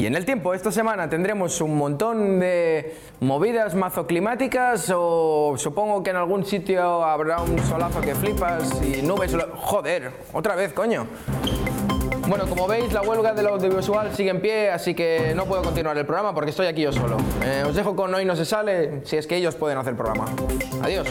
Y en el tiempo, esta semana tendremos un montón de movidas mazoclimáticas o supongo que en algún sitio habrá un solazo que flipas y nubes... Joder, otra vez, coño. Bueno, como veis, la huelga del audiovisual sigue en pie, así que no puedo continuar el programa porque estoy aquí yo solo. Eh, os dejo con Hoy no se sale, si es que ellos pueden hacer programa. Adiós.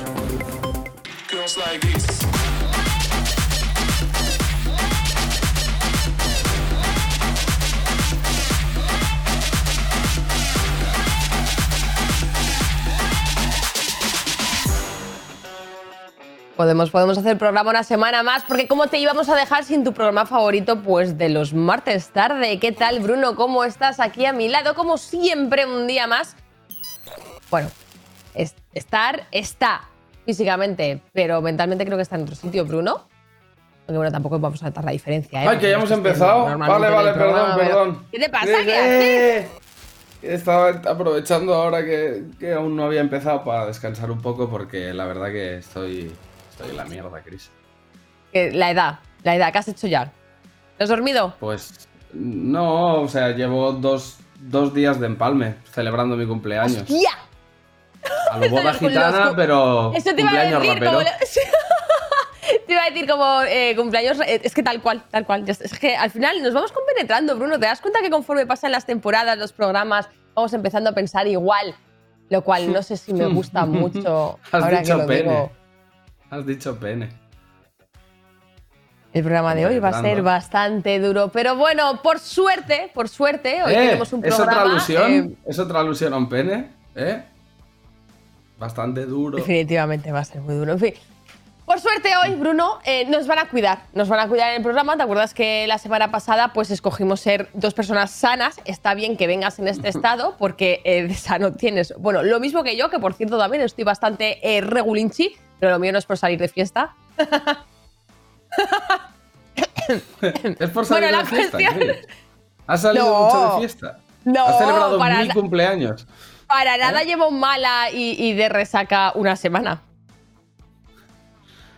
Podemos, podemos hacer programa una semana más, porque ¿cómo te íbamos a dejar sin tu programa favorito? Pues de los martes tarde. ¿Qué tal, Bruno? ¿Cómo estás aquí a mi lado? Como siempre, un día más. Bueno, estar está físicamente, pero mentalmente creo que está en otro sitio, Bruno. Aunque bueno, tampoco vamos a notar la diferencia. ¿eh? Ay, que ya hemos empezado. Vale, vale, perdón, perdón. ¿Qué te pasa? ¿Qué haces? Estaba aprovechando ahora que, que aún no había empezado para descansar un poco porque la verdad que estoy Estoy en la mierda, Chris. La edad, la edad, ¿qué has hecho ya? ¿Te has dormido? Pues no, o sea, llevo dos, días de empalme celebrando mi cumpleaños. ¡Hostia! A lo boda gitana, pero Eso te iba a decir, rapero. te iba a decir como eh, cumpleaños. Es que tal cual, tal cual. Es que al final nos vamos compenetrando, Bruno. ¿Te das cuenta que conforme pasan las temporadas, los programas, vamos empezando a pensar igual? Lo cual no sé si me gusta mucho. Has ahora dicho que lo pene. digo. Has dicho pene. El programa de hoy va a ser bastante duro, pero bueno, por suerte, por suerte, hoy Eh, tenemos un ¿Es programa. otra alusión? eh, ¿Es otra alusión a un pene? ¿Eh? Bastante duro. Definitivamente va a ser muy duro. En fin. Por suerte hoy, Bruno, eh, nos van a cuidar. Nos van a cuidar en el programa. ¿Te acuerdas que la semana pasada pues escogimos ser dos personas sanas? Está bien que vengas en este estado porque eh, de sano tienes... Bueno, lo mismo que yo, que por cierto también estoy bastante eh, regulinchi, pero lo mío no es por salir de fiesta. Es por salir Bueno, la de fiesta. cuestión-. ¿Has salido No. mucho de fiesta? No, ¿Has celebrado para cumpleaños? Para nada ¿Eh? llevo mala y, y de resaca una semana.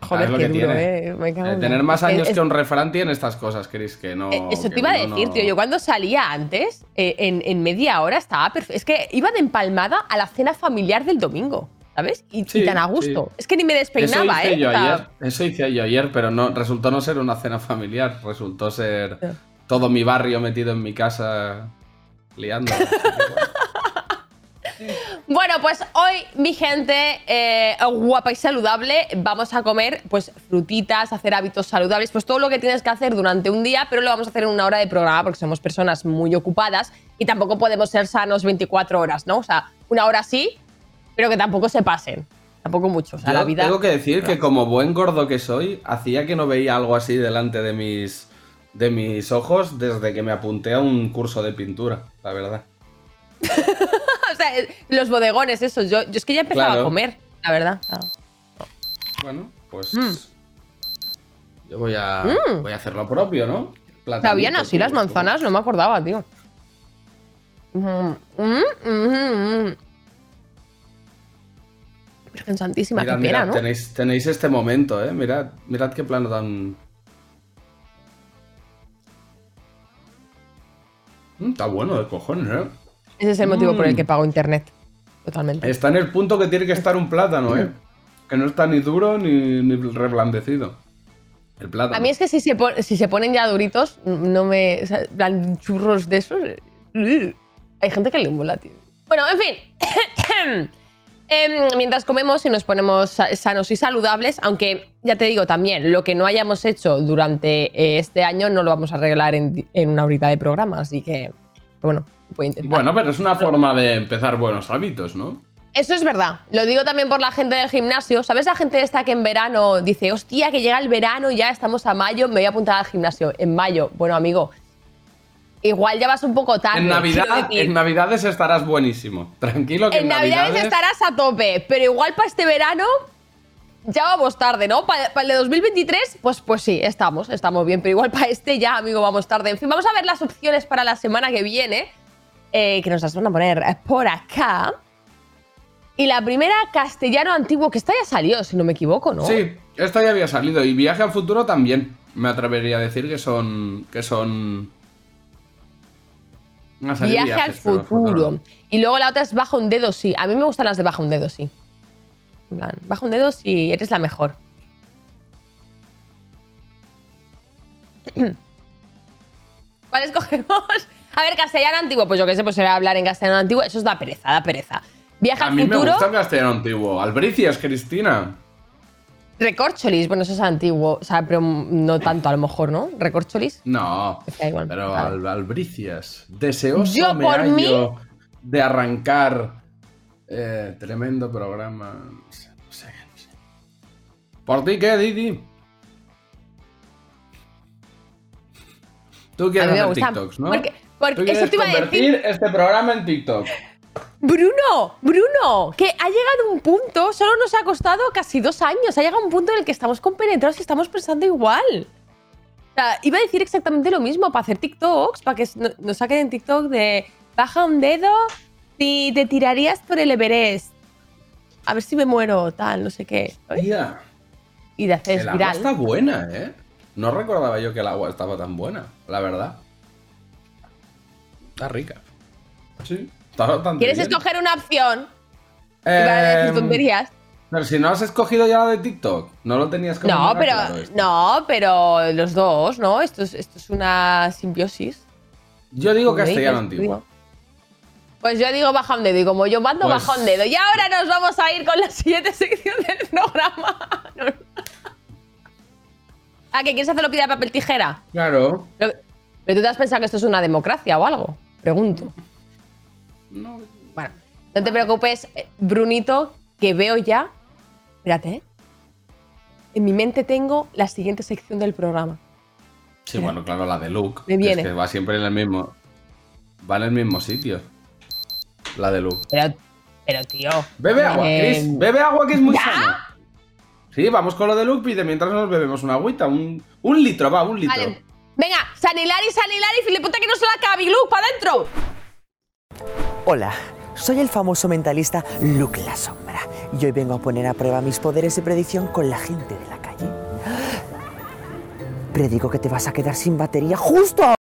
Joder, qué que duro, tiene. eh. Me cago Eh, en tener más años Es- que un refrán tiene estas cosas, Chris, que no. Eh, Eso que te iba a decir, no- tío. Yo cuando salía antes, eh, en, en media hora estaba perfecto. Es que iba de empalmada a la cena familiar del domingo, ¿sabes? Y, tan a gusto. sí. Es que ni me Eso despeinaba, hice ¿eh? yo ayer. Eso hice yo ayer, pero no resultó no ser una cena familiar. Resultó ser todo mi barrio metido en mi casa liando. Bueno, pues hoy, mi gente eh, guapa y saludable, vamos a comer pues frutitas, hacer hábitos saludables, pues todo lo que tienes que hacer durante un día, pero lo vamos a hacer en una hora de programa porque somos personas muy ocupadas y tampoco podemos ser sanos 24 horas, ¿no? O sea, una hora sí, pero que tampoco se pasen. Tampoco mucho. O sea, Yo la vida. tengo que decir que como buen gordo que soy, hacía que no veía algo así delante de mis, de mis ojos desde que me apunté a un curso de pintura, la verdad. o sea, los bodegones, eso. Yo, yo es que ya empezaba Claro. a comer, la verdad. Ah. Bueno, pues Mm. yo voy a, Mm. voy a hacer lo propio, ¿no? Platanito, ¿Sabían así tío, las manzanas? No me acordaba, tío. Mm, mm. Virgen Santísima, Mirad, pena, ¿no? tenéis, tenéis este momento, ¿eh? Mirad, mirad qué plano tan... Mm, está bueno de cojones, ¿eh? Ese es el motivo por el Mm. que pago internet. Totalmente. Está en el punto que tiene que estar un plátano, ¿eh? Que no está ni duro ni, ni reblandecido. El plátano. A mí es que si se, pon- si se ponen ya duritos, no me. O sea, plan, churros de esos. eh, Hay gente que le mola, tío. Bueno, en fin. Em, mientras comemos y nos ponemos sa- sanos y saludables, aunque ya te digo también, lo que no hayamos hecho durante eh, este año no lo vamos a arreglar en, una horita de programa, así que, bueno, voy a intentar. Bueno, pero es una forma de empezar buenos hábitos, ¿no? Eso es verdad. Lo digo también por la gente del gimnasio. ¿Sabes la gente esta que en verano dice, hostia, que llega el verano, ya estamos a mayo, me voy a apuntar al gimnasio? En mayo. Bueno, amigo, igual ya vas un poco tarde. En, Navidad, en Navidades estarás buenísimo. Tranquilo que en, En Navidades estarás a tope, pero igual para este verano ya vamos tarde, ¿no? Para, el de 2023, pues, pues sí, estamos, estamos bien, pero igual para este ya, amigo, vamos tarde. En fin, vamos a ver las opciones para la semana que viene, eh, que nos las van a poner por acá. Y la primera, castellano antiguo, que esta ya salió, si no me equivoco, ¿no? Sí, esta ya había salido. Y Viaje al futuro también. Me atrevería a decir que son. que son. Viaje al viajes, futuro. Y luego la otra es baja un dedo, sí. A mí me gustan las de baja un dedo, sí. Baja un dedo si eres la mejor. ¿Cuál escogemos? A ver, castellano antiguo. Pues yo qué sé, pues será hablar en castellano antiguo. Eso es da pereza, da pereza. Viaje A al mí me futuro. gusta el castellano antiguo. Albricias, Cristina. Recorcholis. Bueno, eso es antiguo. O sea, pero no tanto a lo mejor, ¿no? Recorcholis. No, Es que da igual. pero al- albricias. Deseoso Yo, me por hallo mí- de arrancar. eh, tremendo programa. No sé, no sé, no sé. ¿Por ti qué, Didi? Tú quieres hacer. TikToks, ¿no? Porque, porque Tú eso quieres te iba a decir. convertir este programa en TikTok. Bruno, Bruno, que ha llegado un punto, solo nos ha costado casi dos años, ha llegado un punto en el que estamos compenetrados y estamos pensando igual. O sea, iba a decir exactamente lo mismo para hacer TikToks, para que no- nos saquen en TikTok de baja un dedo si te tirarías por el Everest. A ver si me muero, tal, no sé qué. Y de hacer el agua viral. está buena, ¿eh? No recordaba yo que el agua estaba tan buena, la verdad. Está rica. Sí, ¿Quieres bien. escoger una opción? Y para decir tonterías. Pero si no has escogido ya la de TikTok, no lo tenías que No, pero, claro, no, pero los dos, ¿no? Esto es, esto es una simbiosis. Yo digo ¿Me castellano antiguo. Pues yo digo baja un dedo y como yo mando, Pues- baja un dedo. Y ahora nos vamos a ir con la siguiente sección del programa. No, no. Ah, ¿que quieres hacerlo pide papel tijera? Claro. Pero, pero tú te has pensado que esto es una democracia o algo. Pregunto. No, Bueno, no te preocupes, eh, Brunito, que veo ya. Espérate, ¿eh? En mi mente tengo la siguiente sección del programa. Sí, bueno, claro, la de Luke. Me viene. Es que va siempre en el mismo. Va en el mismo sitio. La de Luke. Pero, pero tío. Bebe agua, eh, Chris. Bebe agua que es muy ¿Ya? sano. Sí, vamos con lo de Luke y de mientras nos bebemos una agüita. Un, un litro, va, un litro. Vale. Venga, Sanilari, Sanilari, Filiputa que no se la cabe, Luke, para adentro. Hola, soy el famoso mentalista Luke la Sombra y hoy vengo a poner a prueba mis poderes de predicción con la gente de la calle. Predigo que te vas a quedar sin batería justo.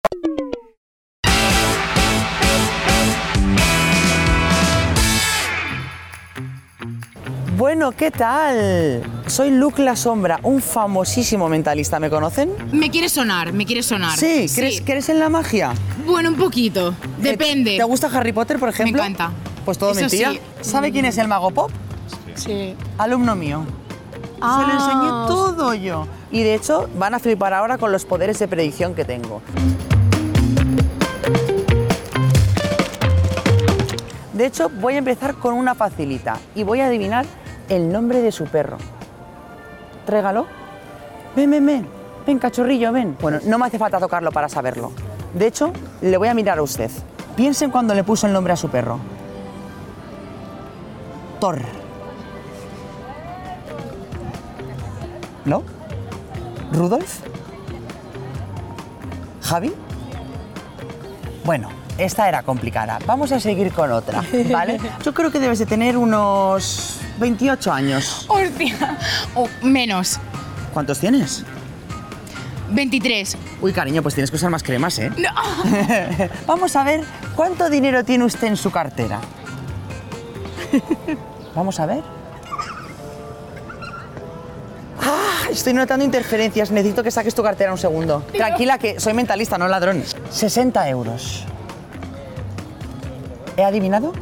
Bueno, ¿qué tal? Soy Luke la Sombra, un famosísimo mentalista. ¿Me conocen? Me quiere sonar, me quiere sonar. Sí, ¿crees, ¿crees en la magia? Bueno, un poquito. Depende. ¿Te gusta Harry Potter, por ejemplo? encanta. Pues todo Eso mentira. sí. ¿Sabe quién es el mago pop? Sí. Alumno mío. Se lo enseñé todo yo. Y de hecho, van a flipar ahora con los poderes de predicción que tengo. De hecho, voy a empezar con una facilita y voy a adivinar el nombre de su perro. Trégalo. Ven, ven, ven. Ven, cachorrillo, ven. Bueno, no me hace falta tocarlo para saberlo. De hecho, le voy a mirar a usted. Piensen cuando le puso el nombre a su perro. Thor. ¿No? ¿Rudolf? ¿Javi? Bueno, esta era complicada. Vamos a seguir con otra, ¿vale? Yo creo que debes de tener unos 28 años. Hostia. O menos. ¿Cuántos tienes? 23. Uy, cariño, pues tienes que usar más cremas, ¿eh? No. Vamos a ver cuánto dinero tiene usted en su cartera. Vamos a ver. Ah, estoy notando interferencias. Necesito que saques tu cartera un segundo. Tranquila, que soy mentalista, no ladrón. 60 euros. ¿He adivinado?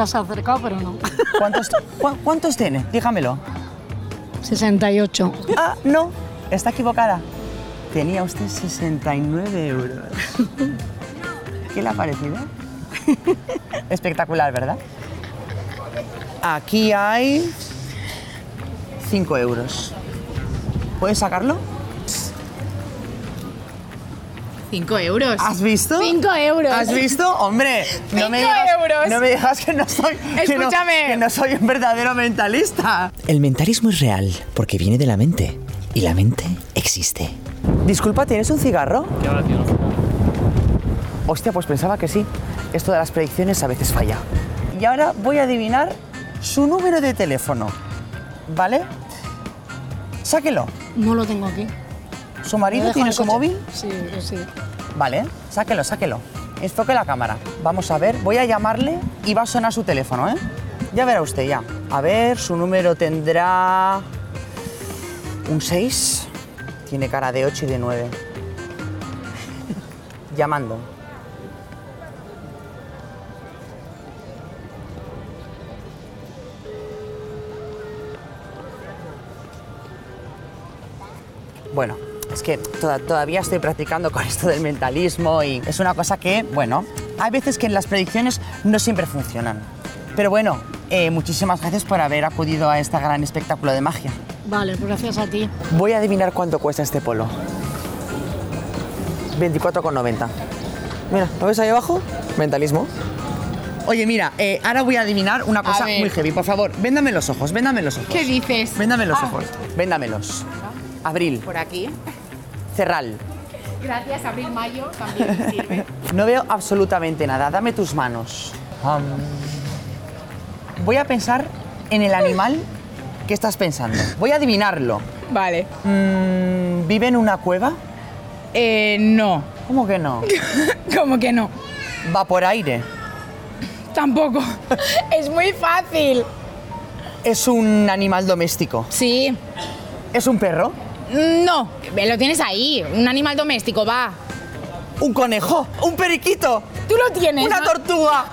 Has acercado, pero no. ¿Cuántos, cu- ¿Cuántos tiene? Dígamelo. 68. Ah, no, está equivocada. Tenía usted 69 euros. ¿Qué le ha parecido? Espectacular, ¿verdad? Aquí hay 5 euros. ¿Puedes sacarlo? 5 euros. ¿Has visto? 5 euros. ¿Has visto? Hombre, no me, Cinco digas, euros. no me digas que no soy que no- Escúchame. que no soy un verdadero mentalista. El mentalismo es real porque viene de la mente y la mente existe. Disculpa, ¿tienes un cigarro? Hostia, pues pensaba que sí. Esto de las predicciones a veces falla. Y ahora voy a adivinar su número de teléfono. ¿Vale? Sáquelo. No lo tengo aquí. ¿Su marido tiene su coche. móvil? Sí, sí. Vale, sáquelo, sáquelo. enfoque la cámara. Vamos a ver, voy a llamarle y va a sonar su teléfono, ¿eh? Ya verá usted, ya. A ver, su número tendrá... ¿Un 6? Tiene cara de 8 y de 9. Llamando. Bueno, es que toda- todavía estoy practicando con esto del mentalismo y es una cosa que, bueno, hay veces que las predicciones no siempre funcionan. Pero bueno, eh, muchísimas gracias por haber acudido a este gran espectáculo de magia. Vale, pues gracias a ti. Voy a adivinar cuánto cuesta este polo. 24,90. Mira, ¿lo ves ahí abajo? Mentalismo. Oye, mira, eh, ahora voy a adivinar una cosa muy heavy. Por favor, véndame los ojos, véndame los ojos. ¿Qué dices? Véndame los Ah, ojos, véndamelos. Abril, Por aquí. Gracias, abril, mayo también me sirve. No veo absolutamente nada. Dame tus manos. Voy a pensar en el animal que estás pensando. Voy a adivinarlo. Vale. Mm, ¿Vive en una cueva? Eh, no. ¿Cómo que no? ¿Cómo que no? Va por aire. Tampoco. es muy fácil. Es un animal doméstico. Sí. ¿Es un perro? No. Lo tienes ahí. Un animal doméstico, va. ¿Un conejo? ¿Un periquito? Tú lo tienes. ¿Una ¿no? tortuga?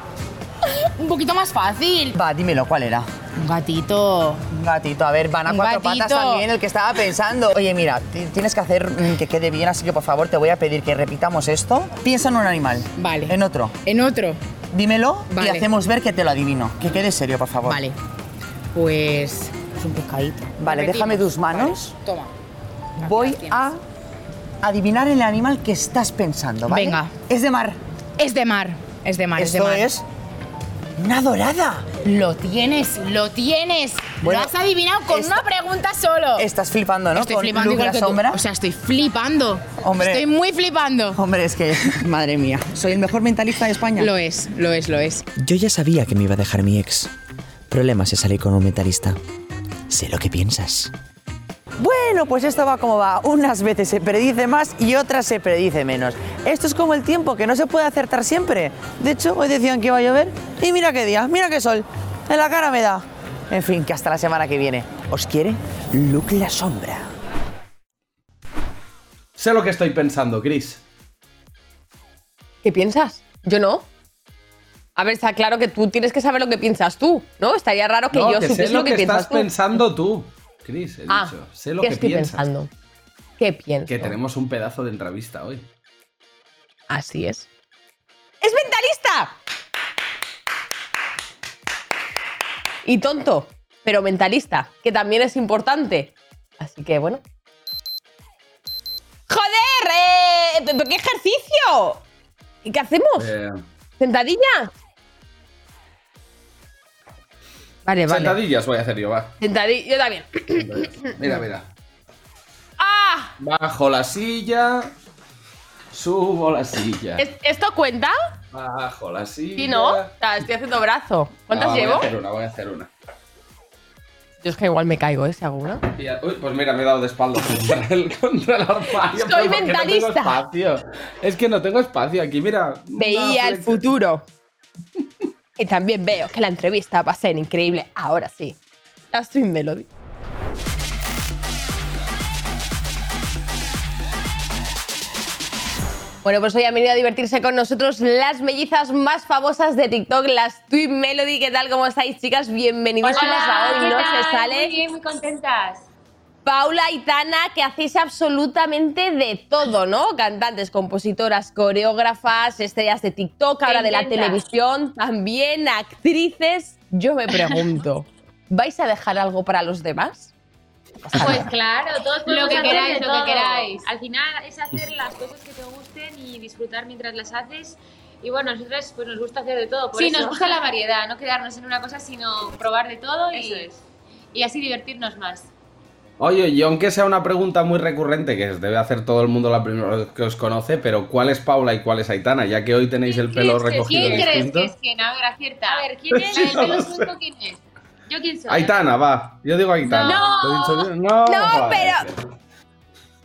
Un poquito más fácil. Va, dímelo, ¿cuál era? Un gatito. Un gatito, a ver, van a Un cuatro gatito. patas también el que estaba pensando. Oye, mira, ti- tienes que hacer mm, que quede bien, así que por favor te voy a pedir que repitamos esto. Piensa en un animal. Vale. En otro. En otro. Dímelo Vale. y hacemos ver que te lo adivino. Que quede serio, por favor. Vale. Pues. Es un pescadito. Vale, Repetimos. déjame tus manos. Vale, Toma. Voy a adivinar el animal que estás pensando, ¿vale? Venga. Es de mar. Es de mar. Es de mar, es de Esto mar. es una dorada. Lo tienes, lo tienes. Bueno, lo has adivinado con esta- una pregunta solo. Estás flipando, ¿no? Estoy Con flipando igual la que tú. sombra. O sea, estoy flipando. Hombre. Estoy muy flipando. Hombre, es que, madre mía, soy el mejor mentalista de España. Lo es, lo es, lo es. Yo ya sabía que me iba a dejar mi ex. Problemas es salir con un mentalista. Sé lo que piensas. Bueno, pues esto va como va. Unas veces se predice más y otras se predice menos. Esto es como el tiempo, que no se puede acertar siempre. De hecho, hoy decían que iba a llover y mira qué día, mira qué sol. En la cara me da. En fin, que hasta la semana que viene. ¿Os quiere? Luke la sombra. Sé lo que estoy pensando, Chris. ¿Qué piensas? Yo no. A ver, está claro que tú tienes que saber lo que piensas tú, ¿no? Estaría raro que no, yo que supiese sé lo lo que, que, estás tú. pensando tú. Chris, he ah, dicho. Sé lo ¿qué que estoy piensas. pensando? ¿Qué pienso? Que tenemos un pedazo de entrevista hoy. Así es. ¡Es mentalista! Y tonto, pero mentalista, que también es importante. Así que bueno. ¡Joder! eh, ¿pero ¿Qué ejercicio? ¿Y qué hacemos? Eh, ¿Sentadilla? Vale, vale. Sentadillas voy a hacer yo, va. Sentadilla, yo también. Mira, mira. ¡Ah! Bajo la silla. Subo la silla. ¿Es- ¿Esto cuenta? Bajo la silla. Sí, ¿no? O sea, estoy haciendo brazo. ¿Cuántas No, llevo? Voy a hacer una, voy a hacer una. Yo es que igual me caigo, ¿eh? Si hago una. Y ya- Uy, pues mira, me he dado de espaldas contra el, contra el armario. Soy pero porque mentalista. No tengo espacio. Es que no tengo espacio aquí, mira. Veía el flecha. futuro. Y también veo que la entrevista va a ser increíble. Ahora sí. La Stream Melody. Bueno, pues hoy han venido a divertirse con nosotros las mellizas más famosas de TikTok, las Twin Melody. ¿Qué tal? ¿Cómo estáis, chicas? Bienvenidísimas a Hoy ¿qué No? Se Sale. Muy bien, muy contentas. Paula y Tana, que hacéis absolutamente de todo, ¿no? Cantantes, compositoras, coreógrafas, estrellas de TikTok, ahora de la televisión, también actrices. Yo me pregunto, ¿vais a dejar algo para los demás? Pues claro, todos Lo que queráis, de lo que todo. queráis. Al final es hacer las cosas que te gusten y disfrutar mientras las haces. Y bueno, a nosotros pues nos gusta hacer de todo. Por Sí, eso. nos gusta la variedad, no quedarnos en una cosa, sino probar de todo y, Eso es. Y así divertirnos más. Oye, y aunque sea una pregunta muy recurrente que debe hacer todo el mundo la primera vez que os conoce, pero ¿cuál es Paula y cuál es Aitana? Ya que hoy tenéis el pelo recogido ¿Quién crees que es quién? A ver, acierta. A ver, ¿quién es? Sí, el pelo suelto, ¿quién es? ¿Yo quién soy? Aitana, va. Yo digo Aitana. No. ¿Lo he dicho bien? No, No, joder. pero-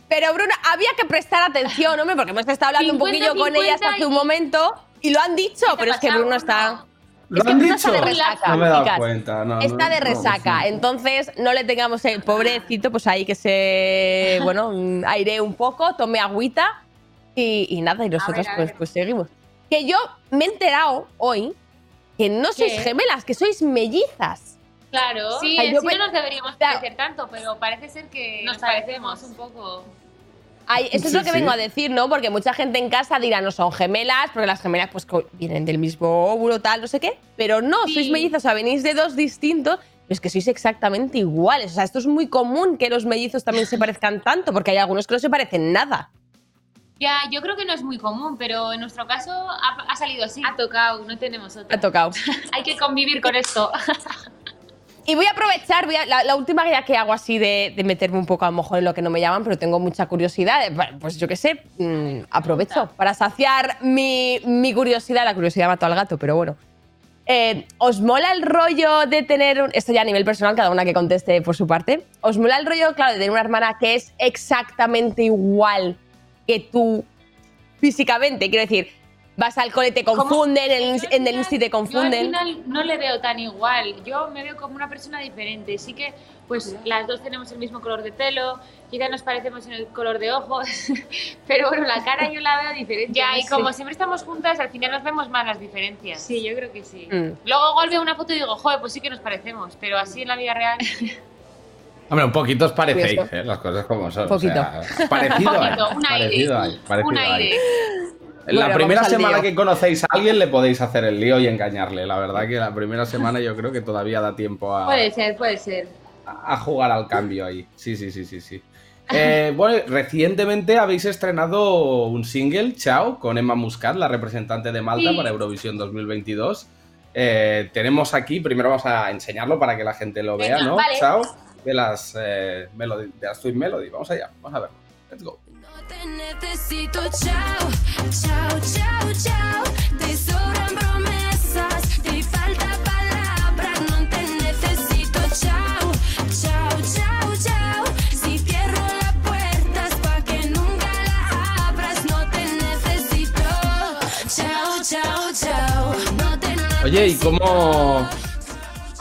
Pero Bruna, había que prestar atención, hombre, porque hemos estado hablando un 50, poquillo con ellas 50 hace un momento Y lo han dicho, pero es que Bruno está. Es que han Bruno dicho? está de resaca, No me he dado cuenta. no, Está no, de resaca, entonces no le tengamos el pobrecito, pues ahí que se, bueno, mm, airee un poco, tome agüita y, y nada, y nosotros a pues, ver. pues seguimos. Que yo me he enterado hoy que no sois gemelas, que sois mellizas. Claro. Sí, yo sí no nos deberíamos parecer tanto, pero parece ser que Nos nos parecemos un poco. Ay, eso es lo que sí. vengo a decir, ¿no? Porque mucha gente en casa dirá, no son gemelas, porque las gemelas pues vienen del mismo óvulo, tal, no sé qué. Pero no, Sí. sois mellizas, o sea, venís de dos distintos, pero es que sois exactamente iguales. O sea, esto es muy común que los mellizos también se parezcan tanto, porque hay algunos que no se parecen nada. Ya, yo creo que no es muy común, pero en nuestro caso ha, ha salido así. Ha tocado, no tenemos otra. Ha tocado. Hay que convivir con esto. Y voy a aprovechar, voy a- la, la última idea que hago así de, de meterme un poco a lo mejor en lo que no me llaman, pero tengo mucha curiosidad. eh, Pues yo qué sé, mm, aprovecho para saciar mi, mi curiosidad. La curiosidad mató al gato, pero bueno. Eh, ¿Os mola el rollo de tener, un- esto ya a nivel personal, cada una que conteste por su parte, ¿os mola el rollo, claro, de tener una hermana que es exactamente igual que tú físicamente? Quiero decir, vas al cole, te confunden, en en el insti te Yo al confunden. final no le veo tan igual. Yo me veo como una persona diferente. Sí que, pues, las dos tenemos el mismo color de pelo, quizás nos parecemos en el color de ojos, pero bueno, la cara yo la veo diferente. Ya, y como siempre estamos juntas, al final nos vemos más las diferencias. Sí, yo creo que sí. Mm. Luego igual veo una foto y digo, joder, pues sí que nos parecemos, pero así en la vida real. Hombre, un poquito os parecéis. ¿eh? las cosas como son. Poquito. O sea, parecido hay. Poquito, un aire. Parecido hay. Parecido un hay. La primera semana que conocéis a alguien le podéis hacer el lío y engañarle. La verdad que la primera semana yo creo que todavía da tiempo a, Puede ser, puede ser. a jugar al cambio ahí. Sí, sí, sí, sí, sí. Eh, bueno, recientemente habéis estrenado un single, Chao, con Emma Muscat, la representante de Malta Sí. para Eurovisión 2022. Eh, tenemos aquí, primero vamos a enseñarlo para que la gente lo vea, Venga, ¿no? vale. Chao, de las, eh, melody- de las Sweet Melody. Vamos allá, vamos a verlo. Let's go. Te necesito, chao, chao, chao, chao. Te sobran promesas, te falta palabras. No te necesito, chao, chao, chao, chao. Si cierro la puerta es pa' que nunca la abras. No te necesito, chao, chao, chao. No te necesito. Oye, ¿y cómo,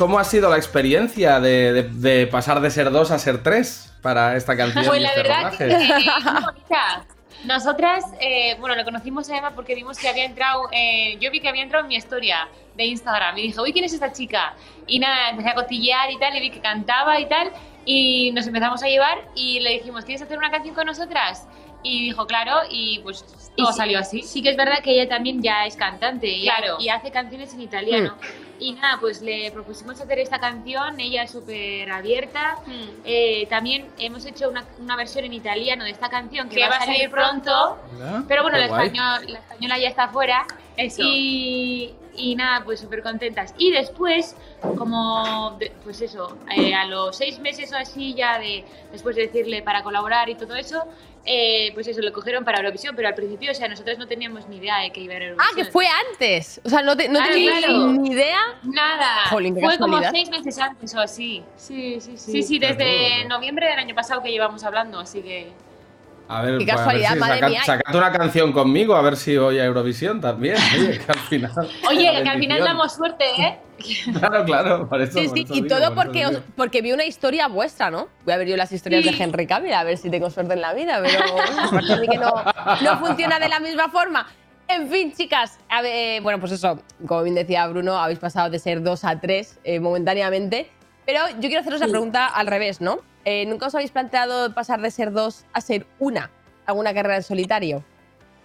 cómo ha sido la experiencia de, de- de pasar de ser dos a ser tres para esta canción Pues y la este verdad rodaje? que eh, muy bonita. Nosotras, eh, bueno, le conocimos a Emma porque vimos que había entrado, eh, yo vi que había entrado en mi historia de Instagram y dije, uy, ¿quién es esta chica? Y nada, empecé a cotillear y tal, y vi que cantaba y tal, y nos empezamos a llevar y le dijimos, ¿quieres hacer una canción con nosotras? Y dijo, claro, y pues todo sí- salió así. Sí que es verdad que ella también ya es cantante y, Claro. y hace canciones en italiano. Y nada, pues le propusimos hacer esta canción, ella es súper abierta. Eh, también hemos hecho una, una versión en italiano de esta canción que, Que va a salir pronto. Mira, Pero bueno, la, guay. español- la española ya está fuera. Eso. Y, y nada, pues súper contentas. Y después, como, de- pues eso, eh, a los seis meses o así ya de, después de decirle para colaborar y todo eso, eh, pues eso, lo cogieron para Eurovisión, pero al principio, o sea, nosotros no teníamos ni idea de que iba a a Ah, Eurovisión. que fue antes. O sea, no, te, no Claro, claro. ni idea. Nada. Jolín, Fue como seis meses antes o así. Sí, sí, sí. Sí, sí, desde noviembre del año pasado que llevamos hablando, así que... A ver, Qué pues, a ver casualidad, si madre saca- mía. sacad una canción conmigo, a ver si voy a Eurovisión también. Oye, que al final. Oye, que al final damos suerte, ¿eh? Claro, claro, por eso. Sí, por sí, eso y digo, todo por porque, os- porque vi una historia vuestra, ¿no? Voy a ver yo las historias Sí. de Henry Cavill a ver si tengo suerte en la vida, pero aparte de mí que no, no funciona de la misma forma. En fin, chicas, a ver, bueno, pues eso, como bien decía Bruno, habéis pasado de ser dos a tres eh, momentáneamente, pero yo quiero haceros la pregunta al revés, ¿no? Eh, ¿Nunca os habéis planteado pasar de ser dos a ser una? ¿Alguna carrera en solitario?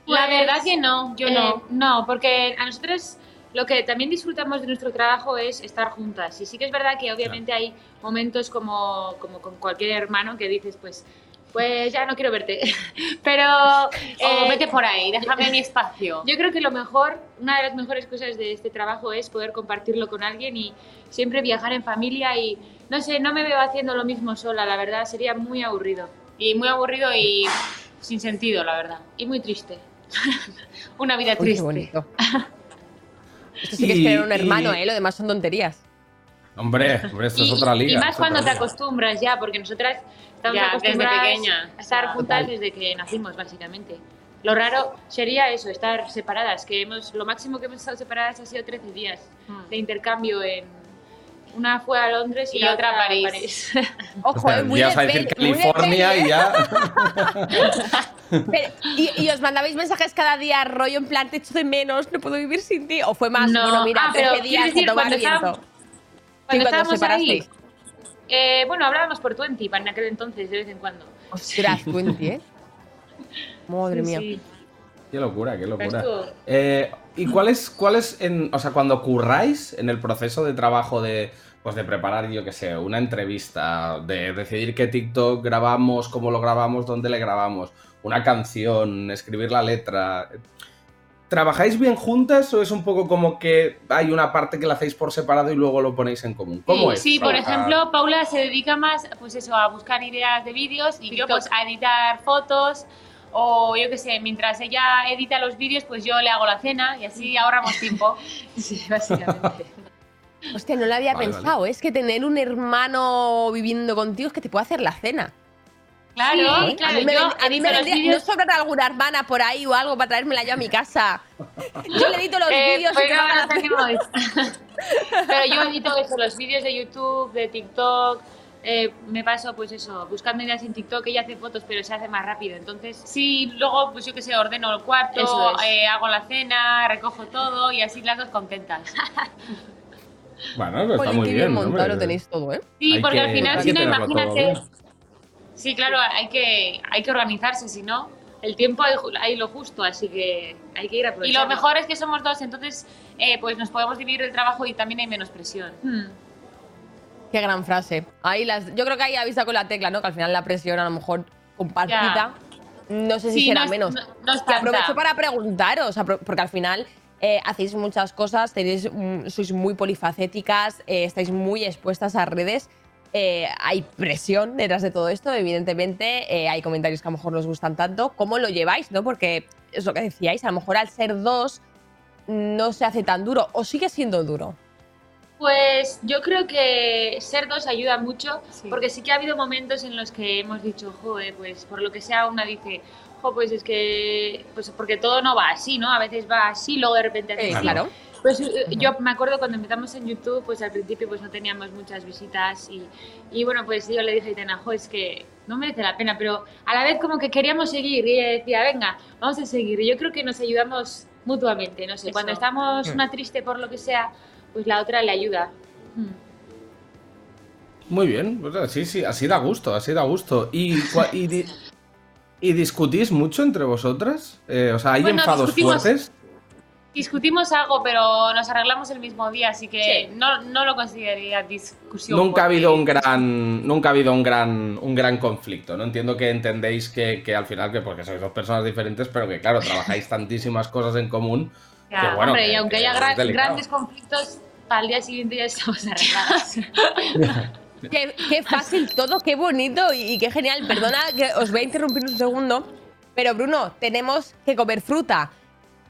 Pues, La verdad que no, yo eh, no. No, porque a nosotros lo que también disfrutamos de nuestro trabajo es estar juntas. Y sí que es verdad que obviamente hay momentos como, como con cualquier hermano que dices, pues, pues ya no quiero verte. Pero... O eh, vete por ahí, déjame mi espacio. Yo creo que lo mejor, una de las mejores cosas de este trabajo es poder compartirlo con alguien y siempre viajar en familia y no sé, no me veo haciendo lo mismo sola, la verdad, sería muy aburrido Y muy aburrido y sin sentido, la verdad. y muy triste. Una vida Uy, qué triste. bonito. Esto sí que es tener un hermano, y- ¿eh? Lo demás son tonterías. Hombre, hombre, esto es y, otra liga. y más es cuando te acostumbras ya, porque nosotras estamos Ya, desde acostumbradas pequeña. a estar juntas total. desde que nacimos, básicamente. Lo raro sería eso, estar separadas, que hemos, lo máximo que hemos estado separadas ha sido 13 días Hmm. de intercambio en... Una fue a Londres y, Y la otra otra a París. Ojo, eh, muy ya a decir muy California y ya. Pero, y, y os mandabais mensajes cada día, rollo en plan, te echo de menos, no puedo vivir sin ti. O fue más, No, bueno, mira, ah, pero 13 días decir, cuando viento. estábamos- Cuando cuando estábamos ahí, eh, bueno, hablábamos por Twenty en aquel entonces, de vez en cuando. Ostras, Twenty, ¿eh? Madre Sí, mía. sí. Qué locura, qué locura. Eh, ¿Y cuál es, cuál es en, o sea, cuando curráis en el proceso de trabajo de, pues de preparar, yo qué sé, una entrevista, de decidir qué TikTok grabamos, cómo lo grabamos, dónde le grabamos, una canción, escribir la letra? ¿Trabajáis bien juntas o es un poco como que hay una parte que la hacéis por separado y luego lo ponéis en común? ¿Cómo sí, es? Sí, por ejemplo, Paula se dedica más, pues eso, a buscar ideas de vídeos y yo pues a editar fotos o yo qué sé, mientras ella edita los vídeos, pues yo le hago la cena y así ahorramos tiempo. Sí, básicamente. Hostia, no lo había Vale, pensado. Es que tener un hermano viviendo contigo es que te puede hacer la cena. Claro, claro, a mí me, yo a mí me vendría- vídeos- ¿No sobra alguna hermana por ahí o algo para traérmela yo a mi casa? Yo le edito los Eh, vídeos pero no tenemos. Pero yo edito eso, los vídeos de YouTube, de TikTok. eh, me paso, pues eso, buscando ideas en TikTok. Ella hace fotos, pero se hace más rápido. Entonces, sí, luego, pues yo qué sé, ordeno el cuarto, es. eh, hago la cena, recojo todo y así las dos contentas. Bueno, pues está muy bien. lo tenéis todo, ¿eh? Sí, Hay porque que- al final, si que no, todo imagínate. Sí, claro, hay que, hay que organizarse, si no, el tiempo hay, hay lo justo, así que hay que ir Y aprovechando. lo mejor es que somos dos, entonces eh, pues nos podemos dividir el trabajo y también hay menos presión. Hmm. Qué gran frase. Ahí las, yo creo que ahí avisa con la tecla, ¿no? Que al final la presión a lo mejor compartida. No sé si Sí, será no es- menos. no- no es Que aprovecho para preguntaros, porque al final eh, hacéis muchas cosas, tenéis, mm, sois muy polifacéticas, eh, estáis muy expuestas a redes. Eh, hay presión detrás de todo esto, evidentemente. eh, hay comentarios que a lo mejor no os gustan tanto. ¿Cómo lo lleváis, no? Porque es lo que decíais, a lo mejor al ser dos no se hace tan duro o sigue siendo duro. Pues yo creo que ser dos ayuda mucho, porque sí que ha habido momentos en los que hemos dicho, joder, pues por lo que sea una dice, jo, pues es que, pues porque todo no va así, ¿no? A veces va así, luego de repente hace Eh, claro. Pues eh, yo me acuerdo cuando empezamos en YouTube, pues al principio pues no teníamos muchas visitas y, y bueno, pues yo le dije a Itana, jo, es que no merece la pena, pero a la vez como que queríamos seguir y ella decía, venga, vamos a seguir. Y yo creo que nos ayudamos mutuamente, no sé, cuando estamos Mm. una triste por lo que sea, pues la otra le ayuda. Mm. Muy bien, sea, sí, sí, así da gusto, así da gusto. ¿Y, y, di- y discutís mucho entre vosotras? Eh, o sea, ¿hay Bueno, enfados discutimos- fuertes? Discutimos algo, pero nos arreglamos el mismo día, así que no, no lo consideraría discusión. Nunca ha porque- habido un gran, nunca ha habido un gran, un gran conflicto, ¿no? Entiendo que entendéis que, que al final, que porque sois dos personas diferentes, pero que claro, trabajáis tantísimas cosas en común. Ya, que, bueno, hombre, que- y aunque que haya es gra- delicado. grandes conflictos, al día siguiente ya estamos arreglados. Qué, qué fácil todo, qué bonito y, y qué genial. Perdona que os voy a interrumpir un segundo, pero Bruno, tenemos que comer fruta.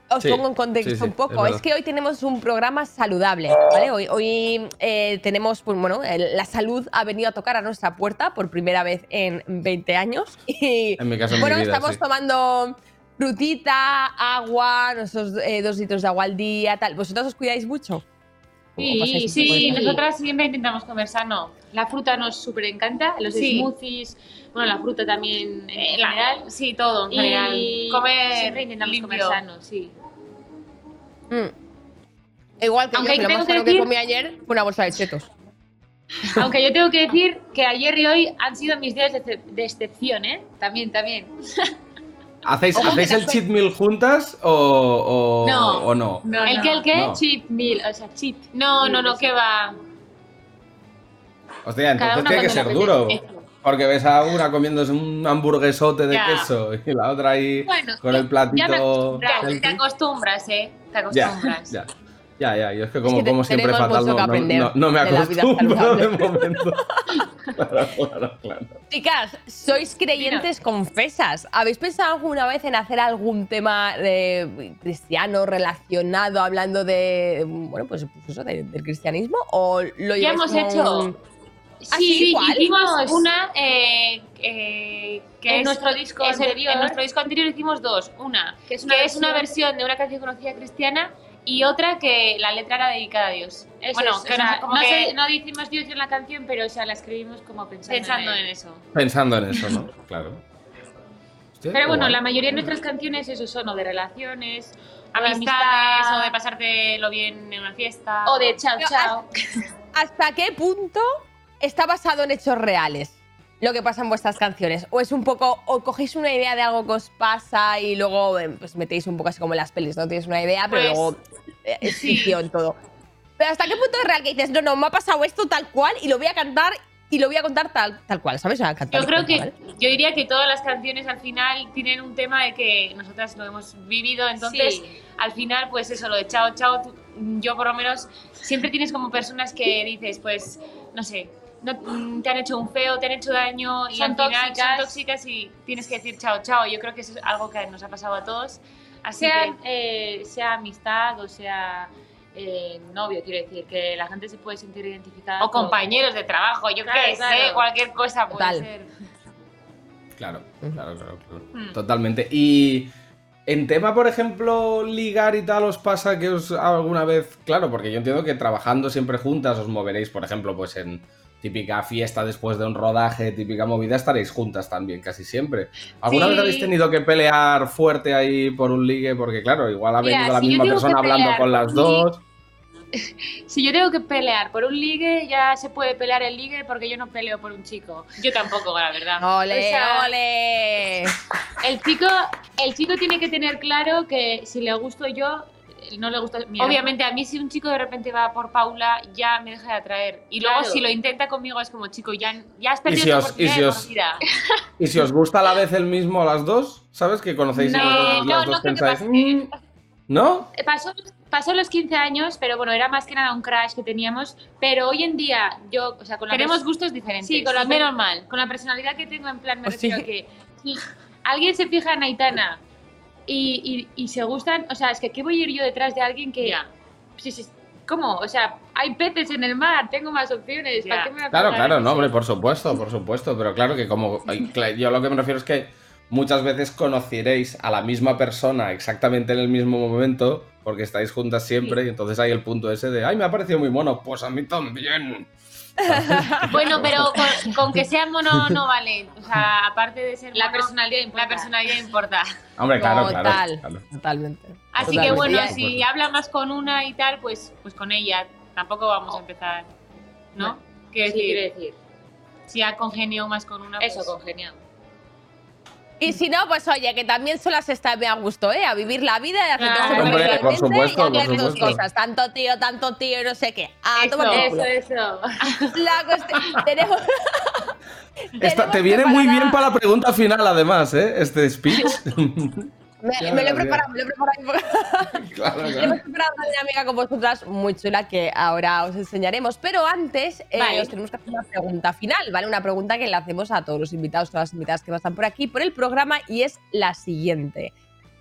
Os Sí, pongo en contexto sí, sí, un es poco. verdad. Es, que hoy tenemos un programa saludable, ¿vale? Hoy, hoy eh, tenemos, pues bueno, el- la salud ha venido a tocar a nuestra puerta por primera vez en 20 años. Y En mi caso, en mi bueno, vida, estamos sí. tomando frutita, agua, nuestros eh, dos litros de agua al día, tal. ¿Vosotros os cuidáis mucho? ¿O Sí, sí, nosotras siempre intentamos comer sano. La fruta nos súper encanta, los Sí. smoothies, bueno, la fruta también en Eh, la- general. sí, todo en Y general. Comer siempre intentamos limpio. comer sano, sí. Mm. Igual que Aunque yo, tengo más que sano que decir- comí ayer fue una bolsa de chetos. Aunque yo tengo que decir que ayer y hoy han sido mis días de, de excepción, ¿eh? También, también. ¿Hacéis, ¿hacéis el no cheat meal juntas o, o No. o no? ¿El que el que? No. Cheat meal, o sea, cheat. No, meal, no, no, que va. Hostia, Cada entonces tiene que ser duro. Porque ves a una comiéndose un hamburguesote de Ya. queso y la otra ahí Bueno, con el Ya me platito. healthy. Te acostumbras, ¿eh? Te Ya, acostumbras. ya. Ya, ya, yo es que como que como siempre fatal no, no, no- me de acostumbro de saludable. momento. Claro, claro, claro. Chicas, sois creyentes confesas. ¿Habéis pensado alguna vez en hacer algún tema de cristiano relacionado, hablando de, bueno, pues, pues eso, de- del cristianismo? ¿O lo Ya hemos como hecho. un- Sí, ¿cuál? hicimos una eh, eh, que En es nuestro disco es el- anterior. en nuestro disco anterior hicimos dos. Una Que que es es una una, versión- versión de una canción conocida cristiana y otra que la letra era dedicada a Dios. Eso bueno, es, que o sea, no, como no que sé- no decimos Dios en la canción, pero o sea, la escribimos como pensando, Pensando en, en eso. Pensando en eso, ¿no? Claro. Hostia, Pero bueno, guay. la mayoría de nuestras canciones eso son o de relaciones, Amistad. amistades, o de pasártelo bien en una fiesta. O de chao, Pero chao. ¿Hasta qué punto está basado en hechos reales? Lo que pasa en vuestras canciones. O es un poco. O cogéis una idea de algo que os pasa y luego eh, pues metéis un poco así como en las pelis, ¿no? Tienes una idea, pero Pues, luego eh, es sí. ficción todo. Pero ¿hasta qué punto es real que dices, no, no, me ha pasado esto tal cual y lo voy a cantar y lo voy a contar tal, tal cual, ¿sabes? Sea, cantar Yo creo que, ¿vale? yo diría que todas las canciones al final tienen un tema de que nosotras lo hemos vivido, entonces Sí. al final pues eso, lo de chao, chao, tú- yo por lo menos siempre tienes como personas que dices pues, no sé, no, mm, te han hecho un feo, te han hecho daño y Son al final tóxicas. son tóxicas y tienes que decir chao, chao. Yo creo que eso es algo que nos ha pasado a todos. Así que, eh, sea amistad o sea eh, novio, quiero decir, que la gente se puede sentir identificada. O con- compañeros de trabajo, yo Claro, qué sé, cualquier cosa puede Total. ser. Claro, claro, claro, claro. Hmm. Totalmente. Y en tema, por ejemplo, ligar y tal, ¿os pasa que os alguna vez, claro, porque yo entiendo que trabajando siempre juntas os moveréis, por ejemplo, pues en típica fiesta después de un rodaje, típica movida, estaréis juntas también, casi siempre. ¿Alguna Sí. vez habéis tenido que pelear fuerte ahí por un ligue? Porque claro, igual ha Mira, venido la si yo misma persona hablando con las dos. Si yo tengo que pelear por un ligue, ya se puede pelear el ligue porque yo no peleo por un chico. Yo tampoco, la verdad. ¡Ole, O sea, ole! El chico, el chico tiene que tener claro que si le gusto yo, no le gusta. Obviamente, a mí si un chico de repente va por Paula, ya me deja de atraer. Y luego Claro. si lo intenta conmigo es como, chico, ya, ya has Y perdido si tu os- y si os-. Y si os gusta a la vez el mismo a las dos, ¿sabes? Que conocéis y No, los dos- no, las no dos que pensáis. pase. "Mm", ¿No? Eh, Pasó, pasó los 15 años, pero bueno, era más que nada un crash que teníamos. Pero hoy en día, yo, o sea, con la Tenemos gustos diferentes. Sí, con la menos mal. Con la personalidad que tengo, en plan, me refiero sí. a que si alguien se fija en Aitana y, y- y se gustan, o sea, es que ¿qué voy a ir yo detrás de alguien que... Sí, sí, ¿Cómo? O sea, hay peces en el mar, tengo más opciones. ¿para qué me voy a Claro, claro, no, hombre, por supuesto, por supuesto, pero claro que como yo lo que me refiero es que muchas veces conoceréis a la misma persona exactamente en el mismo momento porque estáis juntas siempre y entonces hay el punto ese de, ay, me ha parecido muy mono, pues a mí también. Bueno, pero con, con que sea mono no vale. O sea, aparte de ser La mono, personalidad importa. la personalidad importa. Hombre, claro, Total, claro, claro. totalmente. Así Totalmente. que bueno, Ya- si habla más con una y tal, pues, pues con ella. Tampoco vamos a empezar, ¿no? Quiero Sí, decir, quiero decir. si ha congeniado más con una, Eso, pues- congeniado. Y si no, pues oye, que también solas está bien a gusto, ¿eh? A vivir la vida y a hacer todo Hombre, por superficialmente supuesto, y a hacer por tus cosas. Tanto tío, tanto tío y no sé qué. A Eso, tomar por eso, eso. La cuestión... Tenemos... Esta- te viene muy preparada- bien para la pregunta final, además, ¿eh? Este speech. Me, lo he preparado, me lo he preparado. claro, Hemos claro. preparado una dinámica con vosotras muy chula que ahora os enseñaremos. Pero antes eh, Vale. os tenemos que hacer una pregunta final, ¿vale? Una pregunta que le hacemos a todos los invitados, todas las invitadas que pasan por aquí, por el programa, y es la siguiente.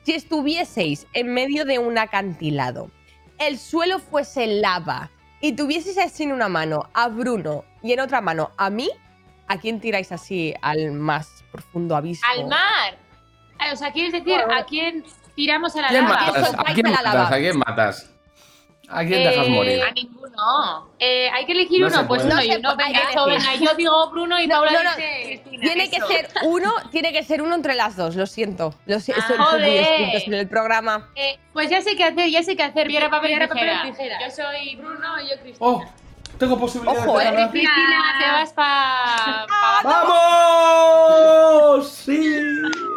Si estuvieseis en medio de un acantilado, el suelo fuese lava y tuvieseis así en una mano a Bruno y en otra mano a mí, ¿a quién tiráis así al más profundo abismo? Al mar. Ah, O sea, ¿quieres decir a quién tiramos a la ¿Quién lava? matas? ¿A quién a la lava. matas? ¿A quién matas? ¿A quién dejas Eh, morir? A ninguno. Eh, hay que elegir No uno, pues uno No y se uno. Venga, que eso, venga, yo digo Bruno y No, Paula no, no. dice Cristina. Tiene que eso. ser uno, tiene que ser uno entre las dos, lo siento. Lo si- Ah, son- son muy joder. estrictos en el programa. Eh, pues ya sé qué hacer, ya sé qué hacer. Piedra, papel, Piedra, tijera. papel, tijera. Yo soy Bruno y yo Cristina. ¡Oh! Tengo posibilidades Ojo, de eh. Cristina, te vas para. ¡Vamos! ¡Sí!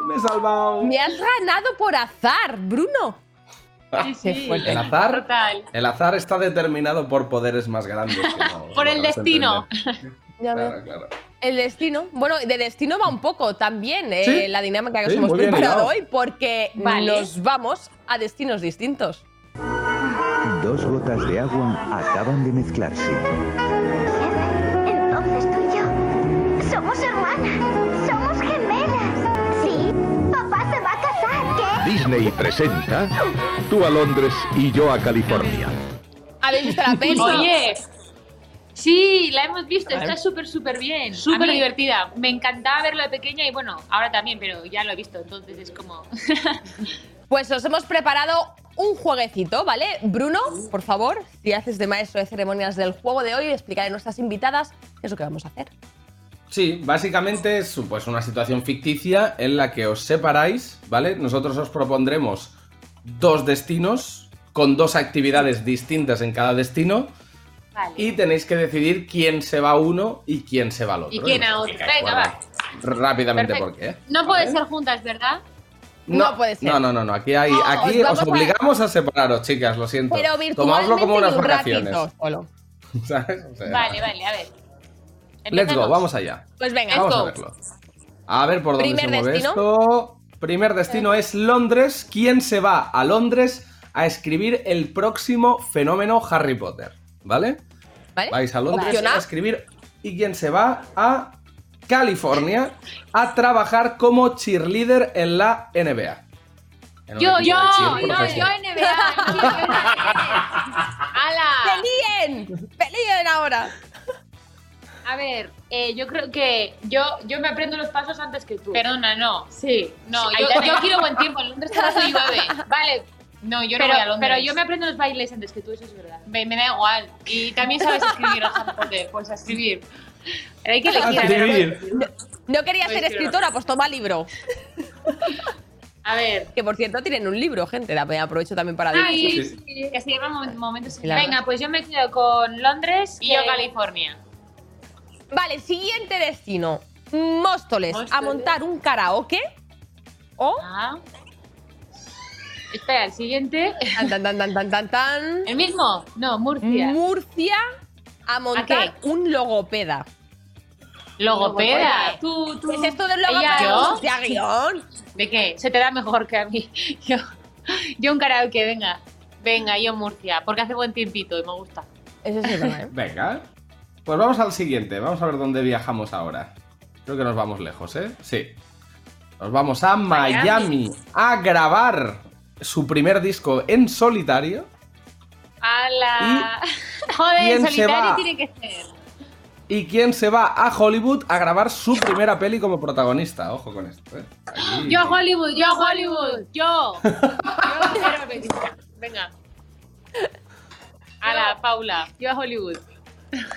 Me he salvado. Me has ganado por azar, Bruno. Qué fuerte. El azar, Total. el azar está determinado por poderes más grandes. que no- Por no el destino. entender. Ya ves. Claro, claro. El destino. Bueno, de destino va un poco también eh, Sí. la dinámica que os Sí, hemos preparado hoy, porque Vale. nos vamos a destinos distintos. Dos gotas de agua acaban de mezclarse. Entonces tú y yo somos hermanas, Disney presenta Tú a Londres y yo a California. ¿Habéis visto la peli? Oye, Sí, la hemos visto, está súper, súper bien. Súper divertida. Me encantaba verlo de pequeña y bueno, ahora también, pero ya lo he visto, entonces es como... Pues os hemos preparado un jueguecito, ¿vale? Bruno, por favor, si haces de maestro de ceremonias del juego de hoy, explicaré a nuestras invitadas qué es lo que vamos a hacer. Sí, básicamente es pues, una situación ficticia en la que os separáis, ¿vale? Nosotros os propondremos dos destinos con dos actividades distintas en cada destino Vale. y tenéis que decidir quién se va a uno y quién se va al otro. ¿Y quién a otro? Venga, Rápidamente Perfecto. por qué. No puede ser juntas, ¿verdad? No puede ser. No, no, no, no. Aquí, hay, No, aquí os obligamos a... separaros, chicas, lo siento. Pero Tomadlo virtualmente como unas vacaciones. ¿Sabes? O sea, Vale, vale, a ver. Let's go, vamos allá. Pues venga, Vamos go. a verlo. A ver por dónde Primer se mueve destino. esto. Primer destino es Londres. ¿Quién se va a Londres a escribir el próximo fenómeno Harry Potter? ¿Vale? ¿Vale? Vais a Londres A. escribir. ¿Y quién se va a California a trabajar como cheerleader en la NBA? En Yo, yo, yo profesional. NBA. ¡Peleen! ¡Peleen ahora! A ver, eh, yo creo que yo, yo me aprendo los pasos antes que tú. Perdona, no. Sí. No, Sí, yo, quiero buen tiempo. En Londres llueve. Vale, No, yo pero, no voy a Londres. pero yo me aprendo los bailes antes que tú, eso es verdad. Me, me da igual. Y también sabes escribir, Harry Potter. Pues a escribir. Pero hay que elegir. No quería ser escritora, pues toma libro. A ver. Que por cierto tienen un libro, gente. la- Aprovecho también para Ay, decir. Sí, sí. Que se momen- momentos Claro. Venga, pues yo me quedo con Londres Y yo California. Vale, siguiente destino. Móstoles, a montar un karaoke. O. Ah. Espera, el siguiente. Tan, tan, tan, tan, tan, tan, tan. ¿El mismo? No, Murcia. Murcia a montar un logopeda. Logopeda. Tú, tú. ¿Qué es esto del logopeda? Guión. ¿De qué? Se te da mejor que a mí. Yo, yo un karaoke, venga. Venga, yo Murcia. Porque hace buen tiempito y me gusta. Eso sí es verdad, ¿eh? Venga. Pues vamos al siguiente. Vamos a ver dónde viajamos ahora. Creo que nos vamos lejos, ¿eh? Sí. Nos vamos a Miami a grabar su primer disco en solitario. ¡Hala! Joder, se solitario tiene que ser. ¿Y quién se va a Hollywood a grabar su primera peli como protagonista? Ojo con esto, ¿eh? Aquí- Yo a Hollywood, yo a Hollywood, yo. Yo quiero. Venga, A la Paula. yo a Hollywood.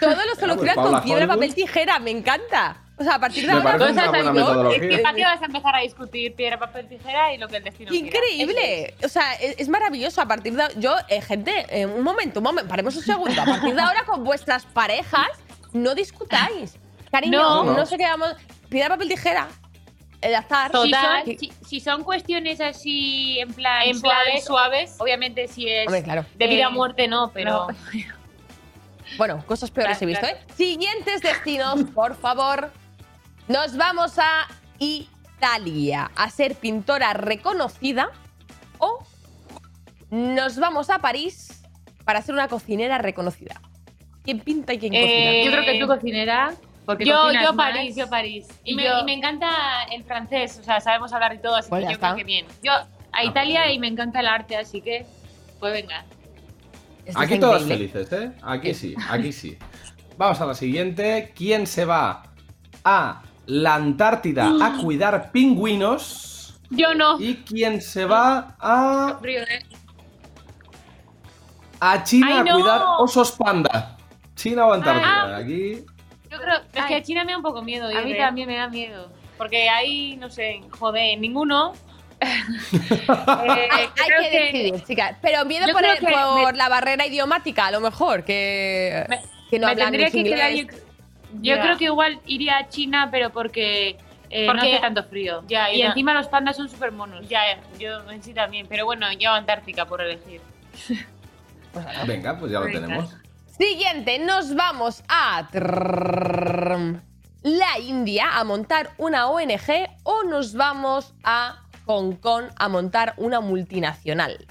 Todo lo pues solucionas con piedra, Hollywood. papel, tijera. Me encanta. O sea, a partir de Me ahora. guion, metodología. es que- ¿Para qué vas a empezar a discutir piedra, papel, tijera y lo que el destino quiera? Increíble. O sea, es, es maravilloso. A partir de yo, eh, gente, eh, un momento, un momento, paremos un segundo. A partir de ahora, con vuestras parejas, no discutáis. Cariño, No. no, No. sé qué vamos. Piedra, papel, tijera. El azar. Si Total. son, si, si son cuestiones así en plan En plan suaves, suaves. obviamente si es Hombre, claro. De vida eh, a muerte no, pero. no. Bueno, cosas peores Claro, he visto, claro. ¿eh? Siguientes destinos, por favor. Nos vamos a Italia a ser pintora reconocida o nos vamos a París para ser una cocinera reconocida. ¿Quién pinta y quién Eh, Yo creo que tú cocinera, porque Yo, yo más. París, yo París. Y, Y me, yo- y me encanta el francés, o sea, sabemos hablar y todo, así Pues que yo está. creo que bien. Yo a Italia y me encanta el arte, así que pues venga. Esto Aquí increíble. felices, ¿eh? Aquí sí, aquí sí. Vamos a la siguiente. ¿Quién se va a la Antártida a cuidar pingüinos? Yo no. ¿Y quién se va a, ¿eh? a China ¡Ay, a no! cuidar osos panda? ¿China o Antártida? Ah. Aquí. Yo creo Es que a China me da un poco miedo. a mí ¿eh? también me da miedo. Porque ahí, no sé, joder, ninguno. Eh, Hay, hay que, decidir, chicas. Pero miedo Yo por, el- por me- la barrera idiomática, a lo mejor, que, Me- que no me hablan tendría que inglés. quedar yo, creo que igual iría a China, pero porque, eh, no Porque- hace tanto frío. Ya, y encima los pandas son súper monos. Ya, yo en sí también. Pero bueno, yo Antártica por elegir. Venga, pues ya lo Venga. tenemos. Siguiente, nos vamos a la India a montar una ONG o nos vamos a Hong Kong a montar una multinacional.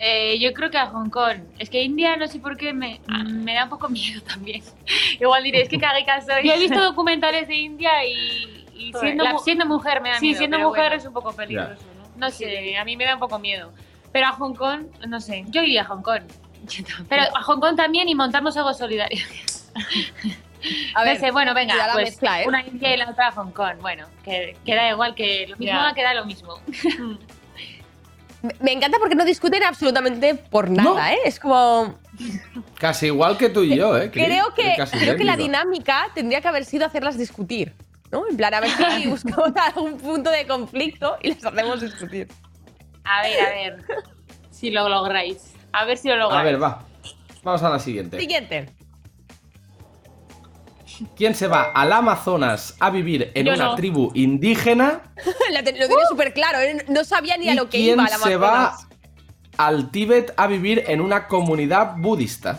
Eh, yo creo que a Hong Kong. Es que India no sé por qué me, a- me da un poco miedo también. Igual diréis que caguica soy. Yo he visto documentales de India y, siendo, la- mu- siendo mujer me da sí, miedo. siendo pero mujer bueno. es un poco peligroso, ¿no? No Sí, sé. a mí me da un poco miedo. Pero a Hong Kong, no sé. Yo iría a Hong Kong. Pero a Hong Kong también y montamos algo solidario. A ver, no sé, bueno, venga, la pues mezcla, ¿eh? una India y la otra Hong Kong. Bueno, que, que da igual, que lo mismo Ya. queda lo mismo. Me- encanta porque no discuten absolutamente por nada, ¿eh? Es como. Casi igual que tú y yo, ¿eh? Creo que, creo que la dinámica tendría que haber sido hacerlas discutir. ¿No? En plan, a ver si buscamos algún punto de conflicto y las hacemos discutir. A ver, a ver. si lo lográis. A ver si lo lográis. A ver, va. Vamos a la siguiente. Siguiente. ¿Quién se va al Amazonas a vivir en Yo una no. tribu indígena? La te- lo tiene súper claro, ¿eh? no sabía ni a ¿Y lo que quién iba la se va Amazonas. al Tíbet a vivir en una comunidad budista?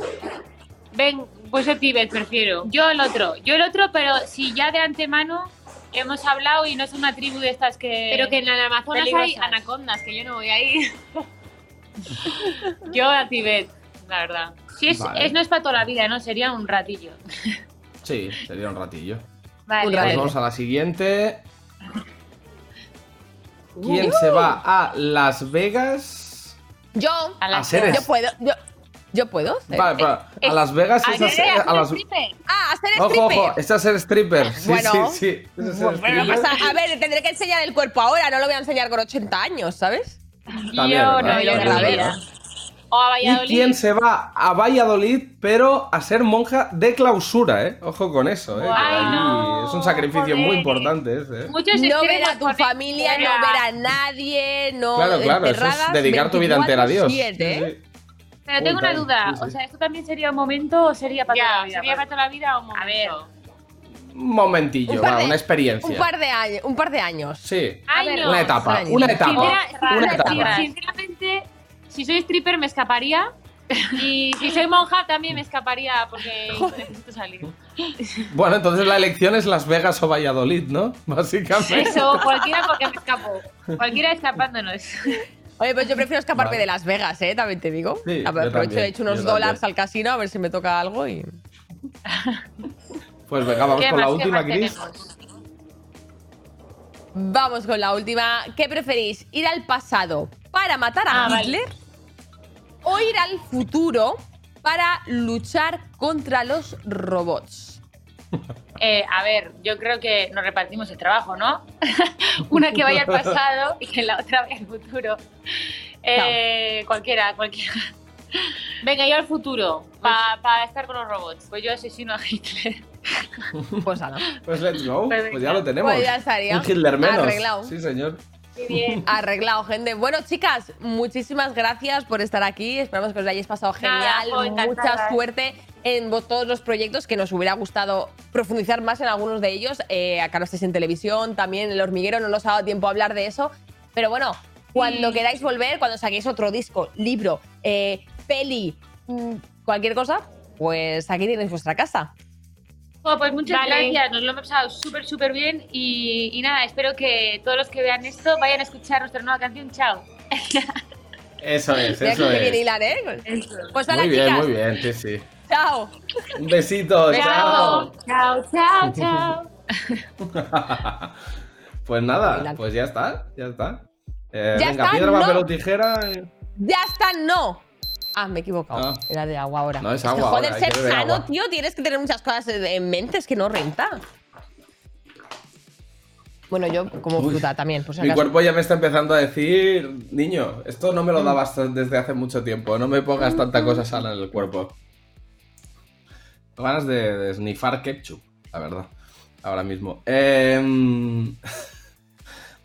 Ven, pues el Tíbet prefiero. Yo el otro. Yo el otro, pero si ya de antemano hemos hablado y no es una tribu de estas que. Pero que en el Amazonas hay peligrosas. anacondas, que yo no voy ahí. Yo a Tíbet, la verdad. Si es, Vale. es- no es para toda la vida, ¿no? Sería un ratillo. Sí, sería un ratillo. Vale, Pues vale. vamos a la siguiente. ¿Quién se va a Las Vegas? Yo, A ser yo es- puedo. Yo, yo puedo. Vale, vale, a Las Vegas es a ser- a las- Ah, hacer Ojo, stripper. ojo, es a ser stripper. Sí, Bueno. sí, sí. Es a ser Bueno, stripper. pasa- a ver, tendré que enseñar el cuerpo ahora, no lo voy a enseñar con 80 años, ¿sabes? También, yo ¿verdad? no, yo Yo no a. O a ¿Y Valladolid. quién se va a Valladolid, pero a ser monja de clausura, eh? Ojo con eso, eh. Ay, no, es un sacrificio muy joder. importante ese, eh. Muchos No ver a tu familia, no estrellas. ver a nadie, no. Claro, claro, eso es dedicar tu vida entera a Dios. 24/7, Sí, ¿eh? sí. Pero tengo una duda. sí. O sea, ¿esto también sería un momento o sería para Ya, toda la vida? ¿sería para toda la vida o un momento? A ver. Un momentillo, Un va, de- una experiencia. Un par de años. Un par de años. Sí. Ay, A ver, no. Una etapa, años. una etapa. Sincera- Una etapa. sin- Sinceramente, si soy stripper me escaparía. Y si soy monja también me escaparía porque necesito salir. Bueno, entonces la elección es Las Vegas o Valladolid, ¿no? Básicamente. Eso, cualquiera porque me escapo. Cualquiera escapándonos. Oye, pues yo prefiero escaparme Vale. de Las Vegas, ¿eh? También te digo. Sí, A ver, yo aprovecho, también, he hecho unos dólares al casino a ver si me toca algo y. Pues venga, vamos ¿Qué con la última, tenemos? Vamos con la última. ¿Qué preferís? ¿Ir al pasado para matar a Ah, vale. Hitler? ¿O ir al futuro para luchar contra los robots? Eh, a ver, yo creo que nos repartimos el trabajo, ¿no? Una que vaya al pasado y que la otra vaya al futuro. Eh, Cualquiera, cualquiera. Venga, yo al futuro, para estar con los robots. Pues yo asesino a Hitler. Pues nada. Pues let's go. Pues Pues ya lo tenemos. Pues ya estaría. Un Hitler menos. Arreglado. Sí, señor. Bien. Arreglado, gente. Bueno, chicas, muchísimas gracias por estar aquí. Esperamos que os lo hayáis pasado Nada, genial. encantada. Mucha suerte en todos los proyectos que nos hubiera gustado profundizar más en algunos de ellos. Eh, acá no estáis en televisión, también el hormiguero, no nos ha dado tiempo a hablar de eso. Pero bueno, cuando Sí. queráis volver, cuando saquéis otro disco, libro, eh, peli, mm, cualquier cosa, pues aquí tenéis vuestra casa. Jo, pues muchas Vale. gracias, nos lo hemos pasado súper, súper bien. Y, y nada, espero que todos los que vean esto vayan a escuchar nuestra nueva canción. Chao. Eso es, eso es. hilar, ¿eh? Pues ahora, Muy bien, chicas. muy bien, sí, sí. Chao. Un besito, chao. Chao, chao, chao. Pues nada, pues ya está, ya está. Eh, Ya venga, está, piedra, no. papel o tijera. eh. Ya está, no. Ah, me he equivocado. Ah. Era de agua ahora. No, es que, agua joder, ahora, ser sano, agua. tío, tienes que tener muchas cosas en mente, es que no renta. Bueno, yo como Uy, fruta también, por si Mi acaso. cuerpo ya me está empezando a decir, niño, esto no me lo dabas desde hace mucho tiempo, no me pongas tanta cosa sana en el cuerpo. Ganas de, de snifar ketchup, la verdad, ahora mismo. Em,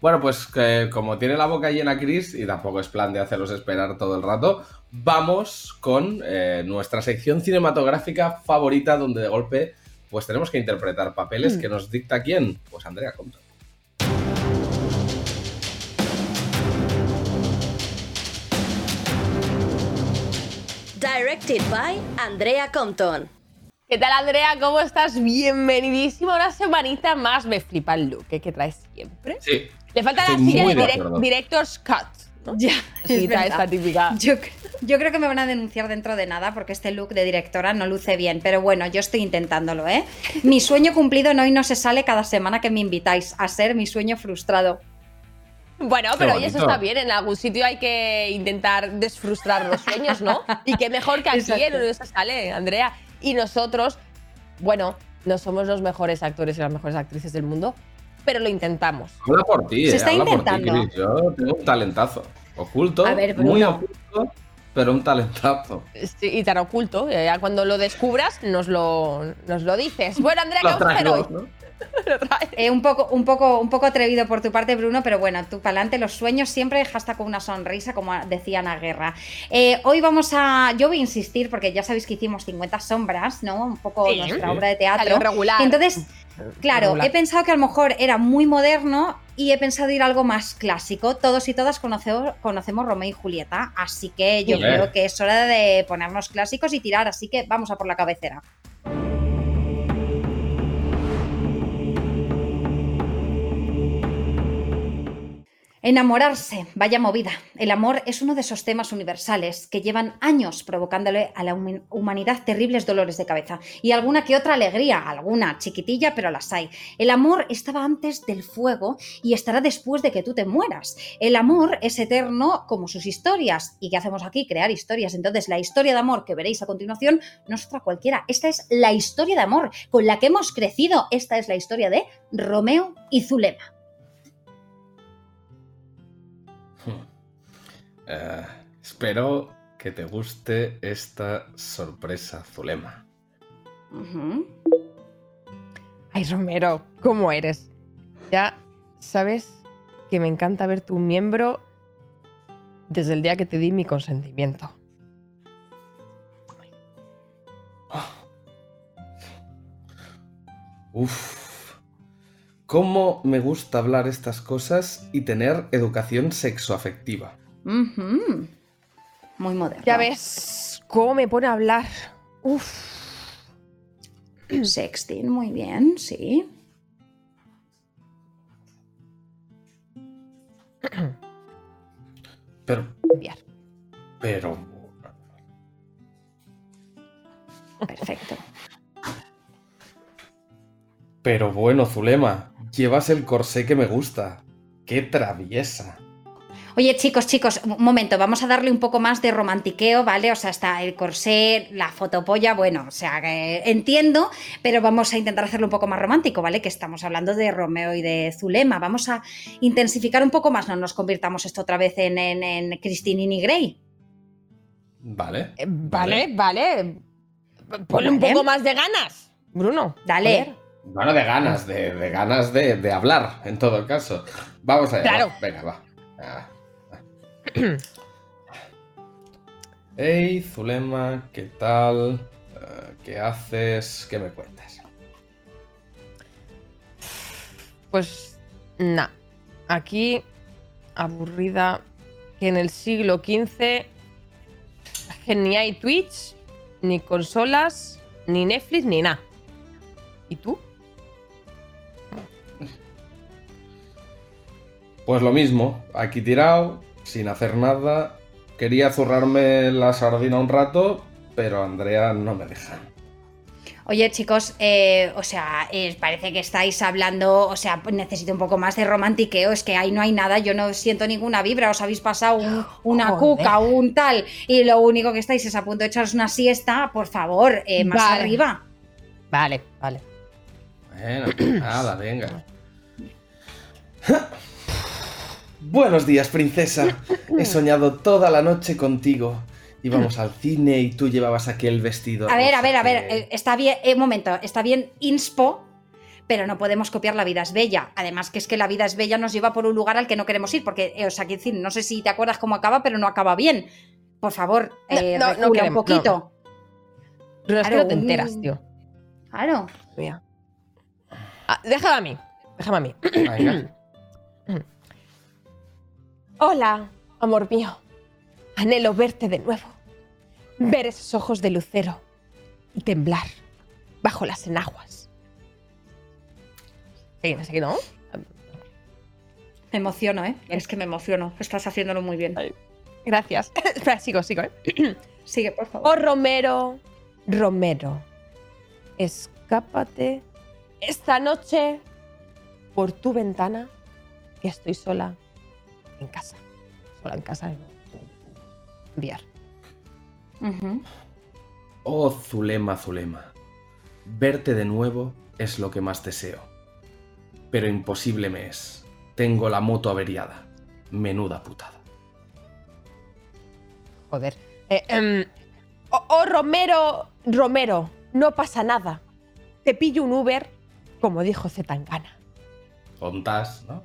Bueno, pues que como tiene la boca llena Chris, y tampoco es plan de hacerlos esperar todo el rato, vamos con eh, nuestra sección cinematográfica favorita, donde de golpe pues tenemos que interpretar papeles Mm. que nos dicta quién. Pues Andrea Compton. Directed by Andrea Compton. ¿Qué tal, Andrea? ¿Cómo estás? Bienvenidísima. Una semanita más. Me flipa el look ¿eh? que traes siempre. Sí. Le falta la silla de direct-. Director's Cut. ¿no? Ya, Sí, es esta típica. Yo, cre- yo creo que me van a denunciar dentro de nada porque este look de directora no luce bien, pero bueno, yo estoy intentándolo, ¿eh? Mi sueño cumplido no y no se sale cada semana que me invitáis a ser mi sueño frustrado. Bueno, pero oye, eso está bien. En algún sitio hay que intentar desfrustrar los sueños, ¿no? Y qué mejor que aquí en Universo sale, Andrea. Y nosotros bueno, no somos los mejores actores y las mejores actrices del mundo, pero lo intentamos. Habla por ti, Se eh, está habla por ti, intentando. Yo tengo un talentazo. Oculto, A ver, muy oculto, pero un talentazo. Sí, y tan oculto, ya cuando lo descubras nos lo, nos lo dices. Bueno, Andrea, ¿qué vamos a hacer hoy? Eh, un, poco, un, poco, un poco atrevido por tu parte, Bruno, pero bueno, tú para adelante, los sueños siempre hasta con una sonrisa, como decía Ana Guerra. Eh, hoy vamos a. Yo voy a insistir, porque ya sabéis que hicimos 50 sombras, ¿no? Un poco Sí. nuestra Sí. obra de teatro. regular. Entonces, claro, Regular. he pensado que a lo mejor era muy moderno y he pensado ir a algo más clásico. Todos y todas conocemos, conocemos Romeo y Julieta, así que yo creo que es hora de ponernos clásicos y tirar, así que vamos a por la cabecera. Enamorarse, vaya movida. El amor es uno de esos temas universales que llevan años provocándole a la humanidad terribles dolores de cabeza y alguna que otra alegría, alguna chiquitilla, pero las hay. El amor estaba antes del fuego y estará después de que tú te mueras. El amor es eterno como sus historias. ¿Y qué hacemos aquí? Crear historias. Entonces, la historia de amor que veréis a continuación no es otra cualquiera. Esta es la historia de amor con la que hemos crecido. Esta es la historia de Romeo y Zulema. Eh, espero que te guste esta sorpresa, Zulema. Ay, Romero, ¿cómo eres? Ya sabes que me encanta ver tu miembro desde el día que te di mi consentimiento. Uf. ¿Cómo me gusta hablar estas cosas y tener educación sexoafectiva? Muy moderno. Ya ves cómo me pone a hablar. Uf. Sexting, muy bien, sí. Pero, Enviar. pero, Perfecto. pero bueno, Zulema, llevas el corsé que me gusta. ¡Qué traviesa! Oye, chicos, chicos, un momento, vamos a darle un poco más de romantiqueo, ¿vale? O sea, está el corsé, la fotopolla, bueno, o sea, que entiendo, pero vamos a intentar hacerlo un poco más romántico, ¿vale? Que estamos hablando de Romeo y de Zulema. Vamos a intensificar un poco más, no nos convirtamos esto otra vez en, en, en Christine y Grey. Vale. Eh, Vale, vale. Ponle un Vale. poco más de ganas, Bruno. Dale. Bueno, de ganas, de, de ganas de, de hablar, en todo caso. Vamos allá. Claro. va, Venga, va. Ah. Hey, Zulema, ¿qué tal? Eh, ¿Qué haces? ¿Qué me cuentas? Pues nada, aquí aburrida que en el siglo XV que ni hay Twitch, ni consolas, ni Netflix, ni nada. ¿Y tú? Pues lo mismo, aquí tirado, sin hacer nada. Quería zurrarme la sardina un rato, pero Andrea no me deja. Oye, chicos, eh, o sea, eh, parece que estáis hablando, o sea, necesito un poco más de romantiqueo, es que ahí no hay nada, yo no siento ninguna vibra, os habéis pasado un- una Joder. cuca, un tal, y lo único que estáis es a punto de echaros una siesta, por favor, eh, más Vale. arriba. Vale, vale. Bueno, pues nada, venga. Buenos días, princesa. He soñado toda la noche contigo. Íbamos al cine y tú llevabas aquel vestido. A ver, a ver, a ver, que- eh, está bien, eh, un momento, está bien inspo, pero no podemos copiar La vida es bella. Además que es que La vida es bella nos lleva por un lugar al que no queremos ir, porque, eh, o sea, quiero decir, no sé si te acuerdas cómo acaba, pero no acaba bien. Por favor, No, eh, no, no un queremos, poquito. Bruno, es que Claro, no te un- enteras, tío. Claro. Mira. Ah, déjame a mí, déjame a mí. Hola, amor mío. Anhelo verte de nuevo. Ver esos ojos de lucero y temblar bajo las enaguas. Sí, no sé qué, ¿no? Me emociono, ¿eh? Es que me emociono. Estás haciéndolo muy bien. Gracias. Espera, sigo, sigo, ¿eh? Sigue, por favor. Oh, Romero, Romero, escápate esta noche por tu ventana, que estoy sola en casa. Sola en casa. Oh, Zulema, Zulema. Verte de nuevo es lo que más deseo. Pero imposible me es. Tengo la moto averiada. Menuda putada. Joder. Eh, oh, oh, Romero, Romero, no pasa nada. Te pillo un Uber, como dijo Zetangana. Contas, ¿no?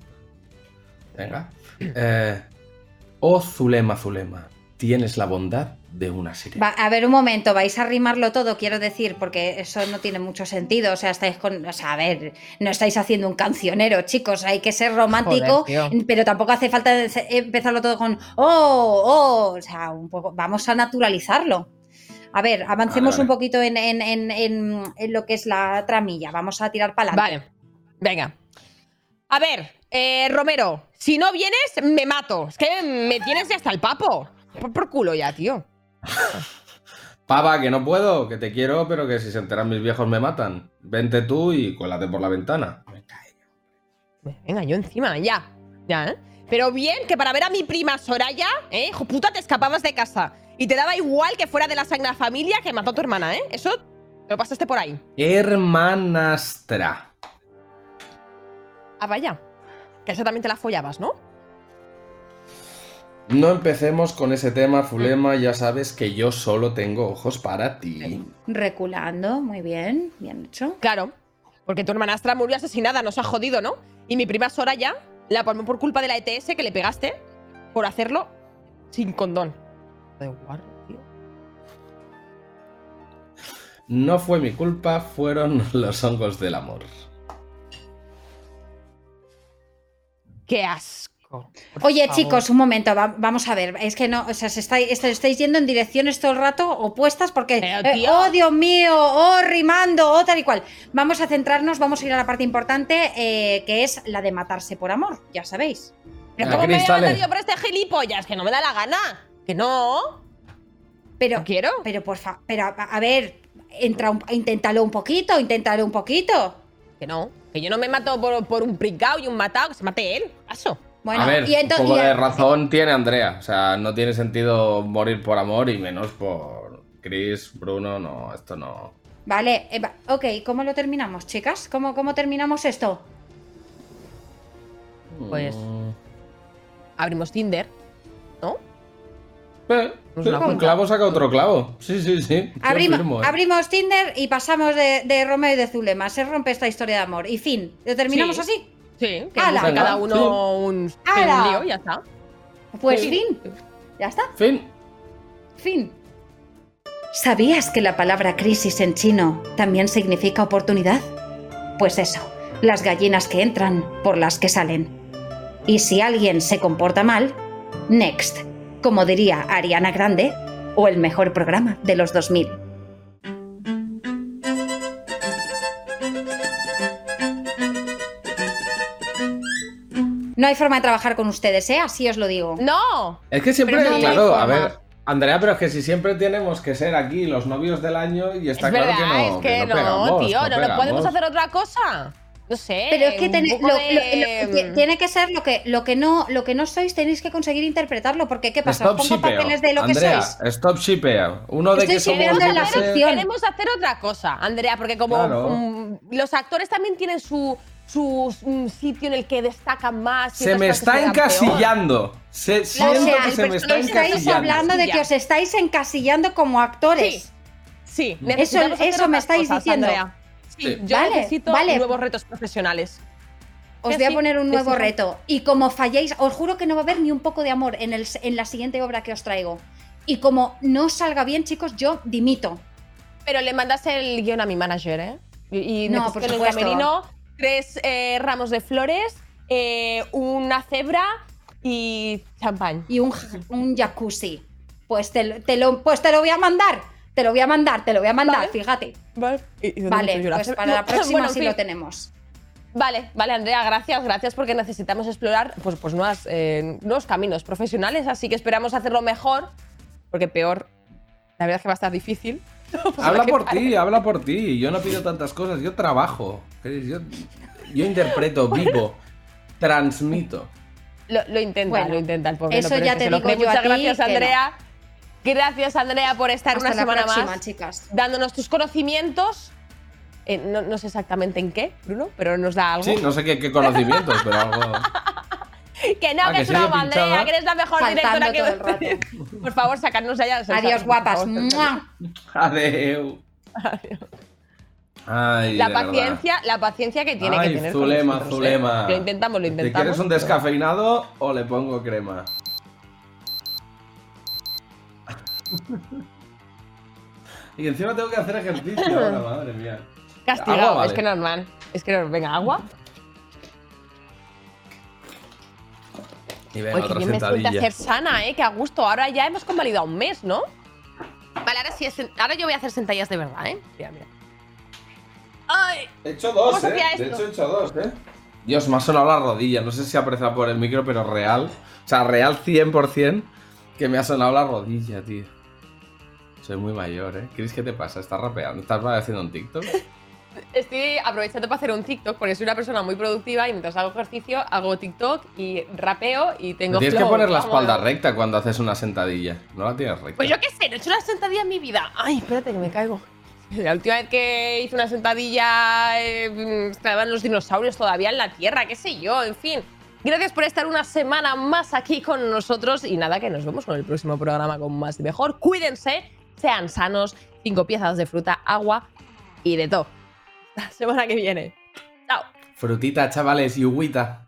Venga. Eh, oh Zulema, Zulema, tienes la bondad de una sirena. Va, a ver, un momento, vais a rimarlo todo, quiero decir, porque eso no tiene mucho sentido. O sea, estáis con. O sea, a ver, no estáis haciendo un cancionero, chicos. Hay que ser romántico, Joder, pero tampoco hace falta empezarlo todo con oh, oh. O sea, un poco. Vamos a naturalizarlo. A ver, avancemos Vale, vale. un poquito en, en- en- en- en lo que es la tramilla. Vamos a tirar para adelante. Vale, venga. A ver, eh, Romero, si no vienes, me mato. Es que me tienes ya hasta el papo. Por, por culo ya, tío. Pava, que no puedo, que te quiero, pero que si se enteran mis viejos me matan. Vente tú y cuélate por la ventana. Venga, yo encima, ya. Ya, ¿eh? Pero bien que para ver a mi prima Soraya, ¿eh? Hijo puta, te escapabas de casa. Y te daba igual que fuera de la Sagrada Familia que mató a tu hermana, ¿eh? Eso te lo pasaste por ahí. Hermanastra. Ah, vaya. Que esa también te la follabas, ¿no? No empecemos con ese tema, Fulema. Ya sabes que yo solo tengo ojos para ti. Reculando, muy bien, bien hecho. Claro. Porque tu hermanastra murió asesinada, nos ha jodido, ¿no? Y mi prima Soraya la palmó por culpa de la ETS que le pegaste por hacerlo sin condón. De guarro, tío. No fue mi culpa, fueron los hongos del amor. ¡Qué asco! Oye, favor. chicos, un momento, va- vamos a ver. Es que no, o sea, se estáis, est- estáis yendo en direcciones todo el rato opuestas porque. Pero, eh, oh, Dios mío, oh, rimando, oh, tal y cual. Vamos a centrarnos, vamos a ir a la parte importante, eh, que es la de matarse por amor, ya sabéis. ¿Pero Ah, cómo me voy a Cristales. matar yo por este gilipollas? Que no me da la gana. Que no. Pero, quiero. Pero, por fa- pero, a, a ver, entra un- inténtalo un poquito, inténtalo un poquito. Que no. Que yo no me mato por, por un pricao y un matado, que se mate él. Paso. Bueno, a ver, y un poco y- de razón tiene Andrea. O sea, no tiene sentido morir por amor y menos por Chris, Bruno, no, esto no. Vale, eh, va- ok, ¿cómo lo terminamos, chicas? ¿Cómo, cómo terminamos esto? Pues. Mm. Abrimos Tinder. ¿No? Eh, Pues sí, un clavo saca otro clavo. Sí, sí, sí. Firmo, eh. abrimos Tinder y pasamos de, de Romeo y de Zulema. Se rompe esta historia de amor. Y fin. ¿Lo terminamos Sí. así? Sí, que cada uno un, lío y ya está. Pues Sí. fin. Ya está. Fin. Fin. ¿Sabías que la palabra crisis en chino también significa oportunidad? Pues eso, las gallinas que entran por las que salen. Y si alguien se comporta mal, next, como diría Ariana Grande, o el mejor programa de los 2000. No hay forma de trabajar con ustedes, ¿eh? Así os lo digo. ¡No! Es que siempre, no claro, a ver, Andrea, pero es que si siempre tenemos que ser aquí los novios del año y está es claro verdad, que no. es que, no, pegamos, tío, no, no pegamos. podemos hacer otra cosa. No sé. Pero es que un tené- poco lo- de- lo- lo- ti- tiene que ser lo que, lo, que no, lo que no sois, tenéis que conseguir interpretarlo. Porque, ¿qué pasa? Os Stop pongo shipeo. papeles de lo que sois. stop shipeo. Uno de Estoy que somos. en la sección. Queremos hacer otra cosa, Andrea, porque como Claro. mm, los actores también tienen su, su mm, sitio en el que destacan más. Se me está encasillando. Se, O siento sea, que se me está personaje estáis encasillando. hablando de que os estáis encasillando como actores. Sí, Eso, necesitamos hacer eso me estáis cosas, diciendo. Andrea. Sí, yo Vale, necesito vale. nuevos retos profesionales. Os voy a poner un nuevo reto. Y como falléis, os juro que no va a haber ni un poco de amor en, el, en la siguiente obra que os traigo. Y como no salga bien, chicos, yo dimito. Pero le mandas el guion a mi manager, ¿eh? Y, y No, por en el supuesto. camerino tres eh, ramos de flores, eh, una cebra y champán. Y un, un jacuzzi. Pues te, te lo, pues te lo voy a mandar. Te lo voy a mandar, te lo voy a mandar, Vale. fíjate. Vale, ¿Y- Vale, pues para la No, próxima bueno, en sí fin. lo tenemos. Vale, vale, Andrea, gracias, gracias porque necesitamos explorar pues, pues nuevas, eh, nuevos caminos profesionales, así que esperamos hacerlo mejor, porque peor, la verdad es que va a estar difícil. Habla por ti, habla por ti. Yo no pido tantas cosas, yo trabajo. Yo, yo interpreto, vivo, transmito. Lo, lo intenta, Bueno, lo intenta el pobre. eso pero ya es te digo yo a Muchas ti gracias, que no. Gracias, Andrea, por estar Hasta una la semana próxima, más chicas. dándonos tus conocimientos eh, no, no sé exactamente en qué, Bruno, pero nos da algo. Sí, no sé qué, qué conocimientos, pero algo. Que no, Ah, que, que es broma, Andrea, que eres la mejor Saltando directora todo el que Por favor, sacarnos de allá. Adiós, guapas. Adeu. Ay, La verdad. paciencia, la paciencia que tiene Ay, que tener. con Zulema, nosotros, ¿eh? Zulema. Lo intentamos, lo ¿Te intentamos. quieres un descafeinado o le pongo crema? Y encima tengo que hacer ejercicio ahora, madre mía. Castigado, Agua, vale. es que normal. Es que venga, agua. Y venga, Oye, que otra bien me siento sentadilla. hacer sana, ¿eh? Que a gusto. Ahora ya hemos convalidado un mes, ¿no? Vale, ahora sí es. Ahora yo voy a hacer sentadillas de verdad, ¿eh? Mira, mira. ¡Ay! He hecho dos, ¿Cómo se eh. De hecho, he hecho dos, eh. Dios, me ha sonado la rodilla. No sé si ha apreciado por el micro, pero real. O sea, real 100% que me ha sonado la rodilla, tío. Soy muy mayor, ¿eh? ¿Crees que te pasa? ¿Estás rapeando? ¿Estás haciendo un TikTok? Estoy aprovechando para hacer un TikTok porque soy una persona muy productiva y mientras hago ejercicio hago TikTok y rapeo y tengo Tienes que poner la espalda recta cuando haces una sentadilla. No la tienes recta. Pues yo qué sé, no he hecho una sentadilla en mi vida. Ay, espérate que me caigo. La última vez que hice una sentadilla eh, estaban los dinosaurios todavía en la Tierra, qué sé yo, en fin. Gracias por estar una semana más aquí con nosotros y nada, que nos vemos con el próximo programa con más y mejor. Cuídense, sean sanos, cinco piezas de fruta, agua y de todo. La semana que viene. Chao. Frutita, chavales, y ugüita.